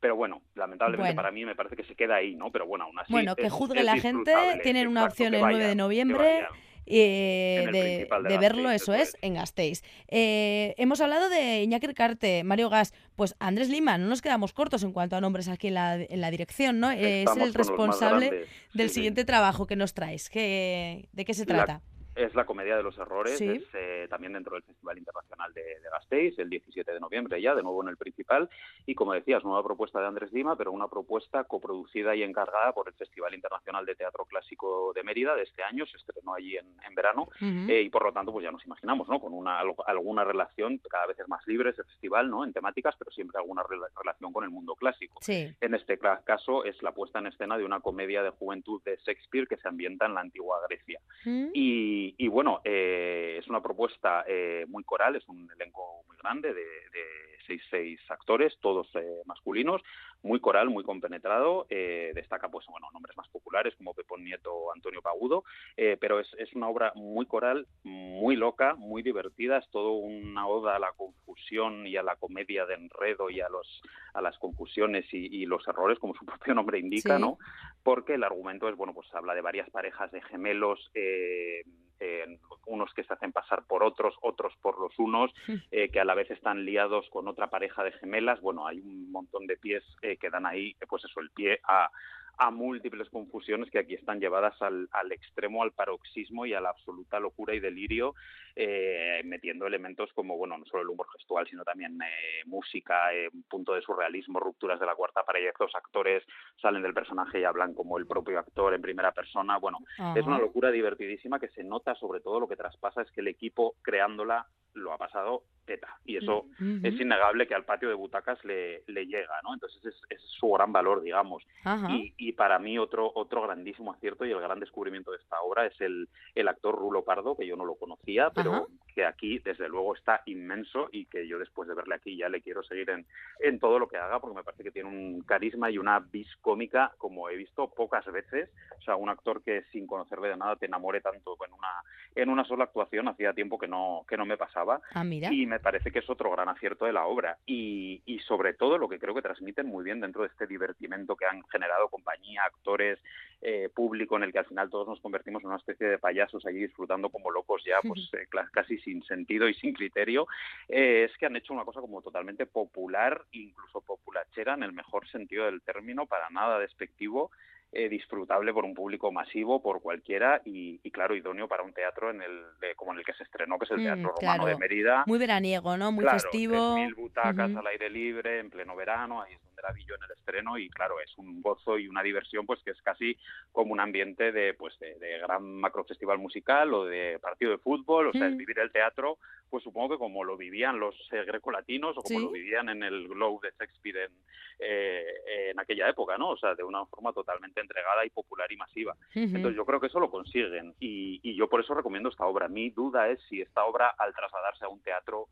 Pero bueno, lamentablemente Bueno. para mí me parece que se queda ahí, ¿no? Pero bueno, aún así. Bueno, que juzgue es la gente, tienen una exacto, opción el 9 de noviembre. Eh, de, Gasteiz, verlo, eso es, en Gasteiz. Eh, hemos hablado de Iñaki Ricarte, Mario Gas, pues Andrés Lima, no nos quedamos cortos en cuanto a nombres aquí en la, en la dirección, ¿no? es Estamos el responsable del sí, sí. siguiente trabajo que nos traes. ¿Qué, ¿De qué se La- trata? Es la comedia de los errores, Sí. es eh, también dentro del Festival Internacional de, de Gasteiz, el 17 de noviembre ya, de nuevo en el principal. Y como decías, nueva propuesta de Andrés Lima, pero una propuesta coproducida y encargada por el Festival Internacional de Teatro Clásico de Mérida de este año, se estrenó allí en, en verano. Eh, y por lo tanto, pues ya nos imaginamos, ¿no? Con una, alguna relación, cada vez es más libre ese festival, ¿no? En temáticas, pero siempre alguna rela- relación con el mundo clásico. Sí. En este caso es la puesta en escena de una comedia de juventud de Shakespeare que se ambienta en la antigua Grecia. ¿Mm? Y, y bueno, eh, es una propuesta eh, muy coral, es un elenco muy grande de, de seis, seis actores, todos eh, masculinos, muy coral, muy compenetrado. eh, destaca, pues, bueno, nombres más populares como Pepón Nieto Antonio Pagudo, eh, pero es, es una obra muy coral, muy loca, muy divertida. Es todo una oda a la confusión y a la comedia de enredo y a los a las confusiones y, y los errores, como su propio nombre indica, Sí. ¿no? Porque el argumento es, bueno, pues habla de varias parejas de gemelos. eh, eh, unos que se hacen pasar por otros, otros por los unos, eh, que a la vez están liados con otra pareja de gemelas. Bueno, hay un montón de pies eh, que dan ahí, pues eso, el pie a, a múltiples confusiones que aquí están llevadas al, al extremo, al paroxismo y a la absoluta locura y delirio, eh, metiendo elementos como, bueno, no solo el humor gestual, sino también eh, música, eh, un punto de surrealismo, rupturas de la cuarta pared, los actores salen del personaje y hablan como el propio actor en primera persona. Bueno, es una locura divertidísima que se nota sobre todo lo que traspasa es que el equipo creándola lo ha pasado teta y eso es innegable que al patio de butacas le, le llega, ¿no? Entonces es, es su gran valor, digamos. Y, y para mí otro otro grandísimo acierto y el gran descubrimiento de esta obra es el, el actor Rulo Pardo, que yo no lo conocía, pero que aquí desde luego está inmenso y que yo después de verle aquí ya le quiero seguir en, en todo lo que haga porque me parece que tiene un carisma y una vis cómica como he visto pocas veces. O sea, un actor que sin conocerle de nada te enamore tanto en una, en una sola actuación, hacía tiempo que no, que no me pasaba. Ah, mira. Y me parece que es otro gran acierto de la obra. Y, y sobre todo lo que creo que transmiten muy bien dentro de este divertimento que han generado compañía, actores, eh, público, en el que al final todos nos convertimos en una especie de payasos allí disfrutando como locos ya, pues eh, casi sin sentido y sin criterio, eh, es que han hecho una cosa como totalmente popular, incluso populachera en el mejor sentido del término, para nada despectivo eh, disfrutable por un público masivo, por cualquiera y, y, claro, idóneo para un teatro en el de- como en el que se estrenó, que es el Mm, Teatro claro. Romano de Mérida. Muy veraniego, ¿no? Muy Claro, festivo. 3.000 butacas al aire libre, en pleno verano, ahí es donde yo en el estreno y claro, es un gozo y una diversión pues que es casi como un ambiente de pues de, de gran macrofestival musical o de partido de fútbol, o sea, es vivir el teatro, pues supongo que como lo vivían los eh, grecolatinos o como Sí. lo vivían en el Globe de Shakespeare en, eh, en aquella época, ¿no? O sea, de una forma totalmente entregada y popular y masiva. Ujú. Entonces yo creo que eso lo consiguen y, y yo por eso recomiendo esta obra. Mi duda es si esta obra al trasladarse a un teatro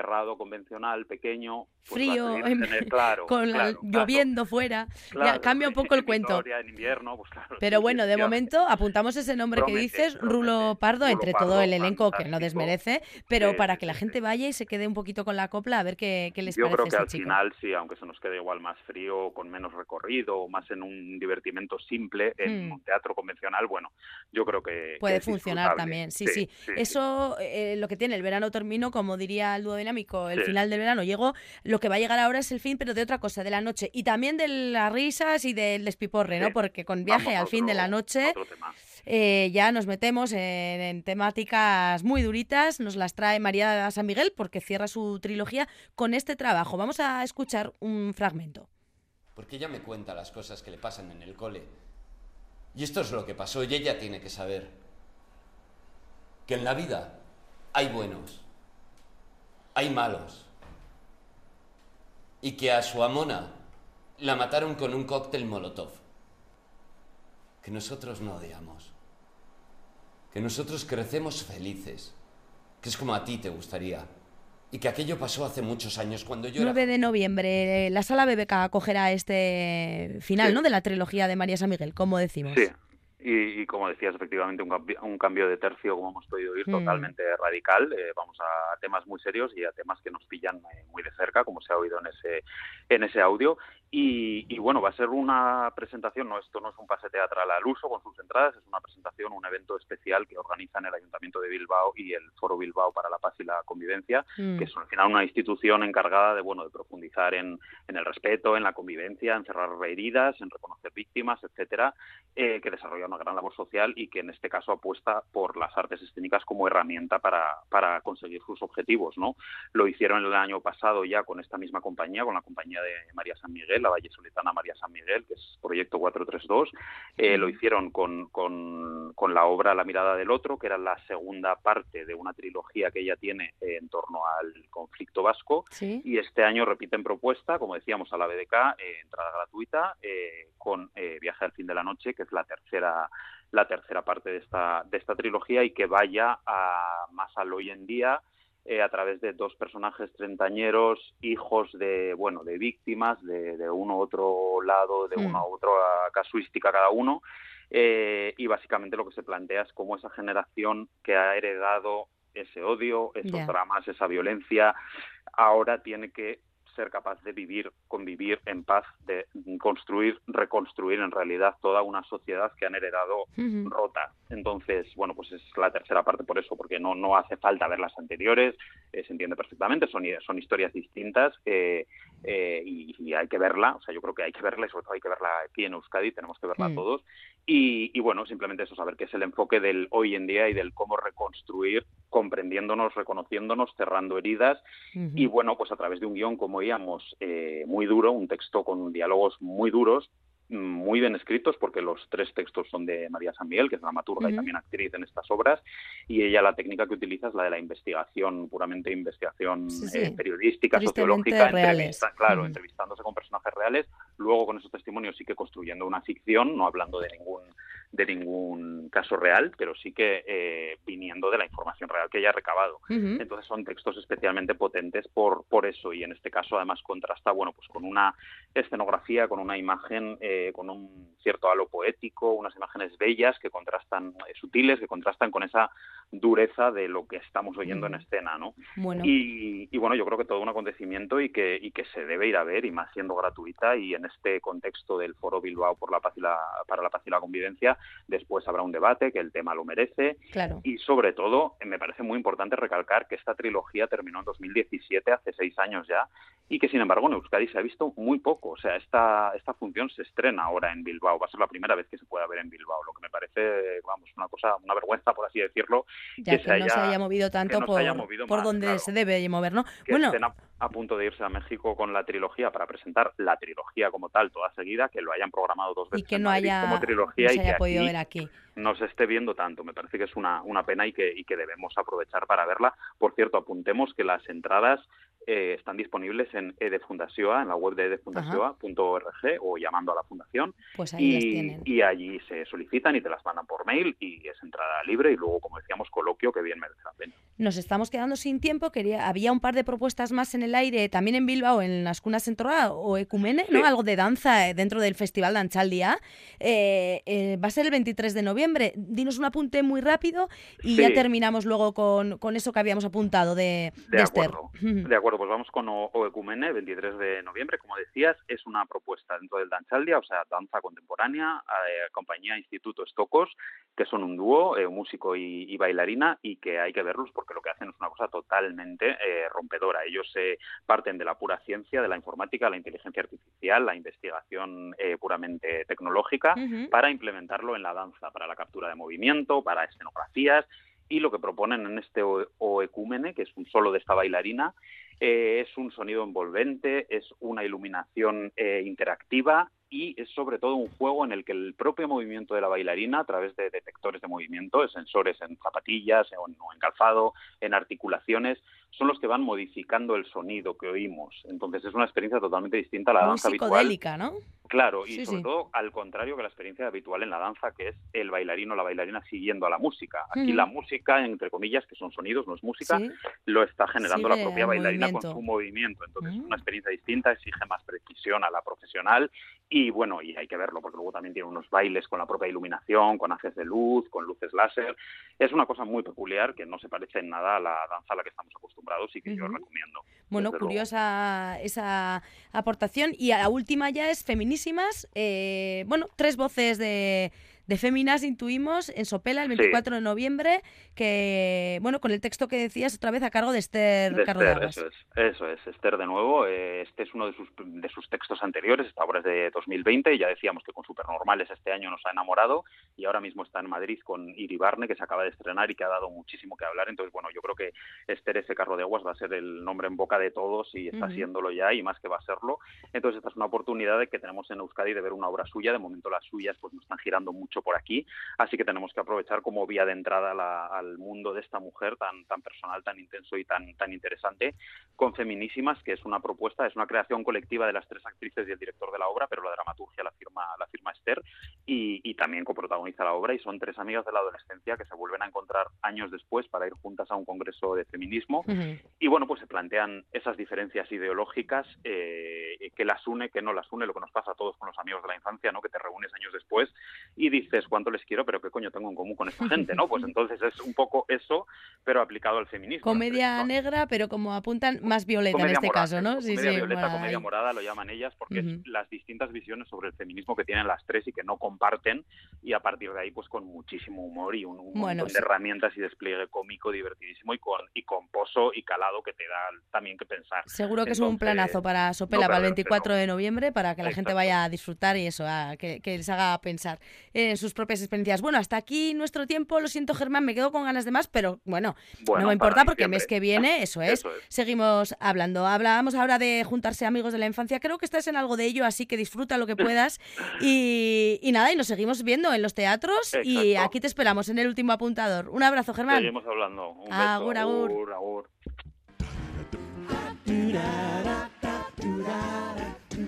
cerrado, convencional, pequeño. pues Frío, seguir tener- claro, con la- claro, lloviendo fuera. ya claro, cambia un poco el en cuento. Vitoria, en invierno, pues claro. Pero bueno, de efectivamente. momento apuntamos ese nombre que Promete, dices, Rulo Pardo, Rulo entre todo Pardo, el elenco que no desmerece, pero Sí, para que la gente vaya y se quede un poquito con la copla a ver qué, qué les Yo parece creo que al chico. final sí, aunque se nos quede igual más frío, con menos recorrido, o más en un divertimento simple, en Hmm. un teatro convencional, bueno, yo creo que Puede que funcionar también, sí, sí. sí. Eso, eh, lo que tiene el verano terminó, como diría el dúo dinámico, el Sí. final del verano llegó. Lo que va a llegar ahora es el fin, pero de otra cosa, de la noche. Y también de las risas y del despiporre, ¿no? Porque con viaje Vamos al fin de la noche. eh, ya nos metemos en, en temáticas muy duritas, nos las trae María San Miguel porque cierra su trilogía con este trabajo. Vamos a escuchar un fragmento. Porque ella me cuenta las cosas que le pasan en el cole. Y esto es lo que pasó y ella tiene que saber. Que en la vida hay buenos, hay malos. Y que a su amona la mataron con un cóctel molotov. Que nosotros no odiamos. Que nosotros crecemos felices. Que es como a ti te gustaría. Y que aquello pasó hace muchos años cuando yo era 9 de noviembre, eh, la sala BBK acogerá este final, Sí. ¿no? De la trilogía de María San Miguel, como decimos. Sí, y, y como decías, efectivamente, un, cambi- un cambio de tercio, como hemos podido oír, Mm. totalmente radical. Eh, vamos a temas muy serios y a temas que nos pillan eh, muy de cerca, como se ha oído en ese, en ese audio. Y, y bueno, va a ser una presentación, no esto no es un pase teatral al uso con sus entradas, es una presentación, un evento especial que organizan el Ayuntamiento de Bilbao y el Foro Bilbao para la Paz y la Convivencia, Mm. que es al final una institución encargada de bueno de profundizar en, en el respeto, en la convivencia, en cerrar heridas, en reconocer víctimas, etcétera, eh, que desarrolla una gran labor social y que en este caso apuesta por las artes escénicas como herramienta para, para conseguir sus objetivos, ¿no? Lo hicieron el año pasado ya con esta misma compañía, con la compañía de María San Miguel, la Valle Solitana María San Miguel, que es Proyecto 432. Eh, lo hicieron con, con, con la obra La mirada del otro, que era la segunda parte de una trilogía que ella tiene eh, en torno al conflicto vasco. Sí. Y este año repiten propuesta, como decíamos, a la BDK, eh, entrada gratuita, eh, con Viaje al fin de la noche, que es la tercera la tercera parte de esta de esta trilogía y que vaya a más al hoy en día eh, a través de dos personajes treintañeros, hijos de bueno de víctimas de, de uno u otro lado, de Mm. una u otra casuística cada uno. eh, y básicamente lo que se plantea es cómo esa generación que ha heredado ese odio, esos Ya. dramas, esa violencia, ahora tiene que ser capaz de vivir, convivir en paz, de construir, reconstruir en realidad toda una sociedad que han heredado Ujú. rota. Entonces, bueno, pues es la tercera parte por eso, porque no, no hace falta ver las anteriores, eh, se entiende perfectamente, son, son historias distintas eh, eh, y, y hay que verla, o sea, yo creo que hay que verla y sobre todo hay que verla aquí en Euskadi, tenemos que verla Mm. todos. Y, y bueno, simplemente eso, saber qué es el enfoque del hoy en día y del cómo reconstruir, comprendiéndonos, reconociéndonos, cerrando heridas y bueno, pues a través de un guion, como veíamos, eh, muy duro, un texto con diálogos muy duros, mm, muy bien escritos, porque los tres textos son de María San Miguel, que es dramaturga y Ujú. también actriz en estas obras, y ella la técnica que utiliza es la de la investigación, puramente investigación Sí, sí. eh, periodística, sociológica, entrevista- claro, entrevistándose con personajes reales, luego con esos testimonios sí que construyendo una ficción, no hablando de ningún de ningún caso real, pero sí que eh, viniendo de la información real que ella ha recabado. Entonces son textos especialmente potentes por, por eso y en este caso además contrasta bueno pues con una escenografía, con una imagen, eh, con un cierto halo poético, unas imágenes bellas que contrastan, eh, sutiles, que contrastan con esa dureza de lo que estamos oyendo en escena, ¿no? Bueno. Y, y, bueno, yo creo que todo un acontecimiento y que, y que se debe ir a ver y más siendo gratuita y en este contexto del Foro Bilbao por la paz y la, para la paz y la convivencia, después habrá un debate que el tema lo merece Claro. y sobre todo, eh, me parece muy importante recalcar que esta trilogía terminó en 2017, hace seis años ya, y que sin embargo en Euskadi se ha visto muy poco. O sea, esta, esta función se estrena ahora en Bilbao, va a ser la primera vez que se pueda ver en Bilbao, lo que me parece, vamos, una cosa, una vergüenza, por así decirlo, Ya que, no se haya movido tanto que no se por, haya movido por más, donde claro. se debe mover, ¿no? que Bueno, estén a, a punto de irse a México con la trilogía para presentar la trilogía como tal, toda seguida, que lo hayan programado dos y veces que en no haya, como no trilogía se y que haya podido aquí ver aquí. no se esté viendo tanto. Me parece que es una, una pena y que, y que debemos aprovechar para verla. Por cierto, apuntemos que las entradas eh, están disponibles en Edefundacioa, en la web de edefundacioa.org o llamando a la fundación. Pues ahí y, las tienen. y allí se solicitan y te las mandan por mail y es entrada libre y luego, como decíamos, coloquio que bien merece la pena. Nos estamos quedando sin tiempo. Quería, había un par de propuestas más en el aire, también en Bilbao, en las cunas en Torra o Ecumene, ¿no? Sí. Algo de danza eh, dentro del Festival Danchaldia. Eh, eh, va a ser el 23 de noviembre. Dinos un apunte muy rápido y ya terminamos luego con, con eso que habíamos apuntado de, De de Esther. acuerdo, de acuerdo, pues vamos con Oecumene, 23 de noviembre, como decías, es una propuesta dentro del Danchaldia, o sea, danza contemporánea, eh, compañía Instituto Estocos, que son un dúo, eh, músico y, y bailarina, y que hay que verlos porque lo que hacen es una cosa totalmente eh, rompedora. Ellos eh, parten de la pura ciencia, de la informática, la inteligencia artificial, la investigación eh, puramente tecnológica, para implementarlo en la danza, para la captura de movimiento, para escenografías, y lo que proponen en este O- Oecúmene, que es un solo de esta bailarina, eh, es un sonido envolvente, es una iluminación eh, interactiva y es sobre todo un juego en el que el propio movimiento de la bailarina, a través de detectores de movimiento, de sensores en zapatillas o en, calzado, en articulaciones, son los que van modificando el sonido que oímos. Entonces es una experiencia totalmente distinta a la Muy danza habitual. psicodélica, ¿no? Claro, y Sí, sobre sí. todo al contrario que la experiencia habitual en la danza, que es el bailarino o la bailarina siguiendo a la música. Aquí la música, entre comillas, que son sonidos, no es música, Sí. lo está generando la propia bailarina movimiento. con su movimiento. Entonces Mm. es una experiencia distinta, exige más precisión a la profesional y bueno, y hay que verlo porque luego también tiene unos bailes con la propia iluminación, con haces de luz, con luces láser. Es una cosa muy peculiar que no se parece en nada a la danza a la que estamos acostumbrados y que yo recomiendo. Bueno, curiosa esa aportación. Y a la última ya es Feminísimas. eh, bueno, tres voces de, de féminas intuimos en Sopela el Sí. 24 de noviembre, que, bueno, con el texto que decías otra vez a cargo de Esther De Carro de Esther, Aguas. eso es, eso es, Esther de nuevo. eh, Este es uno de sus, de sus textos anteriores, esta obra es de 2020 y ya decíamos que con Supernormales este año nos ha enamorado y ahora mismo está en Madrid con Iribarne, que se acaba de estrenar y que ha dado muchísimo que hablar. Entonces, bueno, yo creo que Esther ese carro de aguas va a ser el nombre en boca de todos y está Ujú. siéndolo ya y más que va a serlo. Entonces, esta es una oportunidad de que tenemos en Euskadi de ver una obra suya. De momento las suyas pues no están girando mucho por aquí, así que tenemos que aprovechar como vía de entrada la- al mundo de esta mujer tan, tan personal, tan intenso y tan, tan interesante, con Feminísimas, que es una propuesta, es una creación colectiva de las tres actrices y el director de la obra, pero la dramaturgia la firma, la firma Esther, y, y también coprotagoniza la obra, y son tres amigas de la adolescencia que se vuelven a encontrar años después para ir juntas a un congreso de feminismo, y bueno, pues se plantean esas diferencias ideológicas eh, que las une, que no las une, lo que nos pasa a todos con los amigos de la infancia, ¿no? Que te reúnes años después y dices cuánto les quiero, pero qué coño tengo en común con esta gente, ¿no? Pues entonces es un poco eso, pero aplicado al feminismo. Comedia negra, pero como apuntan, más violeta en Comedia este morada, caso, ¿no? eso, comedia violeta, morada, comedia morada lo llaman ellas porque Ujú. es las distintas visiones sobre el feminismo que tienen las tres y que no comparten y a partir de ahí pues con muchísimo humor y un, un Bueno, montón sí. de herramientas y despliegue cómico divertidísimo y con y con pozo y calado que te da también que pensar. Seguro que es un Entonces, planazo para Sopela no para el perdérselo. 24 de noviembre, para que la gente Exacto. vaya a disfrutar y eso, a que, que les haga pensar en sus propias experiencias. Bueno, hasta aquí nuestro tiempo. Lo siento, Germán, me quedo con ganas de más, pero bueno, Bueno, no me importa porque el mes que viene, eso es, Eso es. seguimos hablando. Hablábamos ahora de juntarse amigos de la infancia. Creo que estás en algo de ello, así que disfruta lo que puedas. Y, y nada, y nos seguimos viendo en los teatros y aquí te esperamos en el último apuntador. Un abrazo, Germán. Seguimos hablando. Un beso. Agur, agur. agur, agur.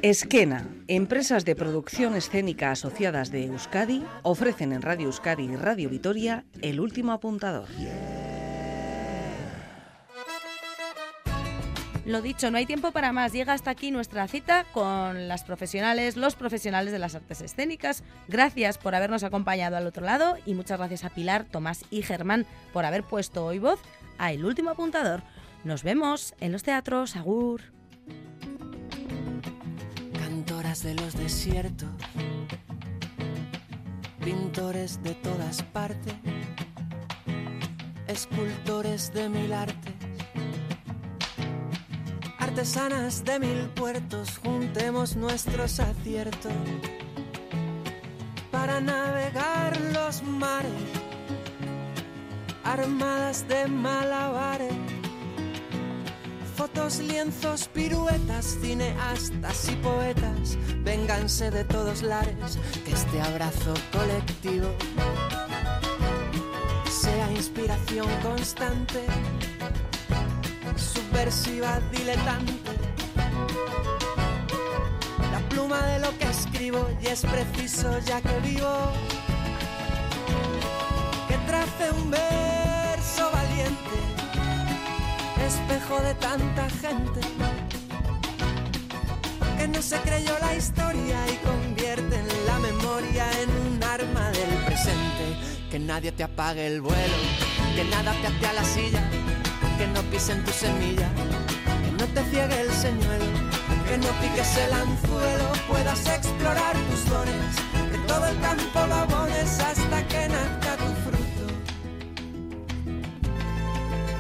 Esquena, empresas de producción escénica asociadas de Euskadi, ofrecen en Radio Euskadi y Radio Vitoria el último apuntador. Lo dicho, no hay tiempo para más. Llega hasta aquí nuestra cita con las profesionales, los profesionales de las artes escénicas. Gracias por habernos acompañado al otro lado y muchas gracias a Pilar, Tomás y Germán por haber puesto hoy voz a El Último Apuntador. Nos vemos en los teatros. Agur. Cantoras de los desiertos, pintores de todas partes, escultores de mil artes, artesanas de mil puertos, juntemos nuestros aciertos para navegar los mares, armadas de malabares. Fotos, lienzos, piruetas, cineastas y poetas, vénganse de todos lares, que este abrazo colectivo sea inspiración constante, subversiva diletante. La pluma de lo que escribo y es preciso ya que vivo que trace un verso espejo de tanta gente que no se creyó la historia y convierte en la memoria en un arma del presente. Que nadie te apague el vuelo, que nada te ate la silla, que no pisen tu semilla, que no te ciegue el señuelo, que no piques el anzuelo, puedas explorar tus dones, que todo el campo lo hasta que nazca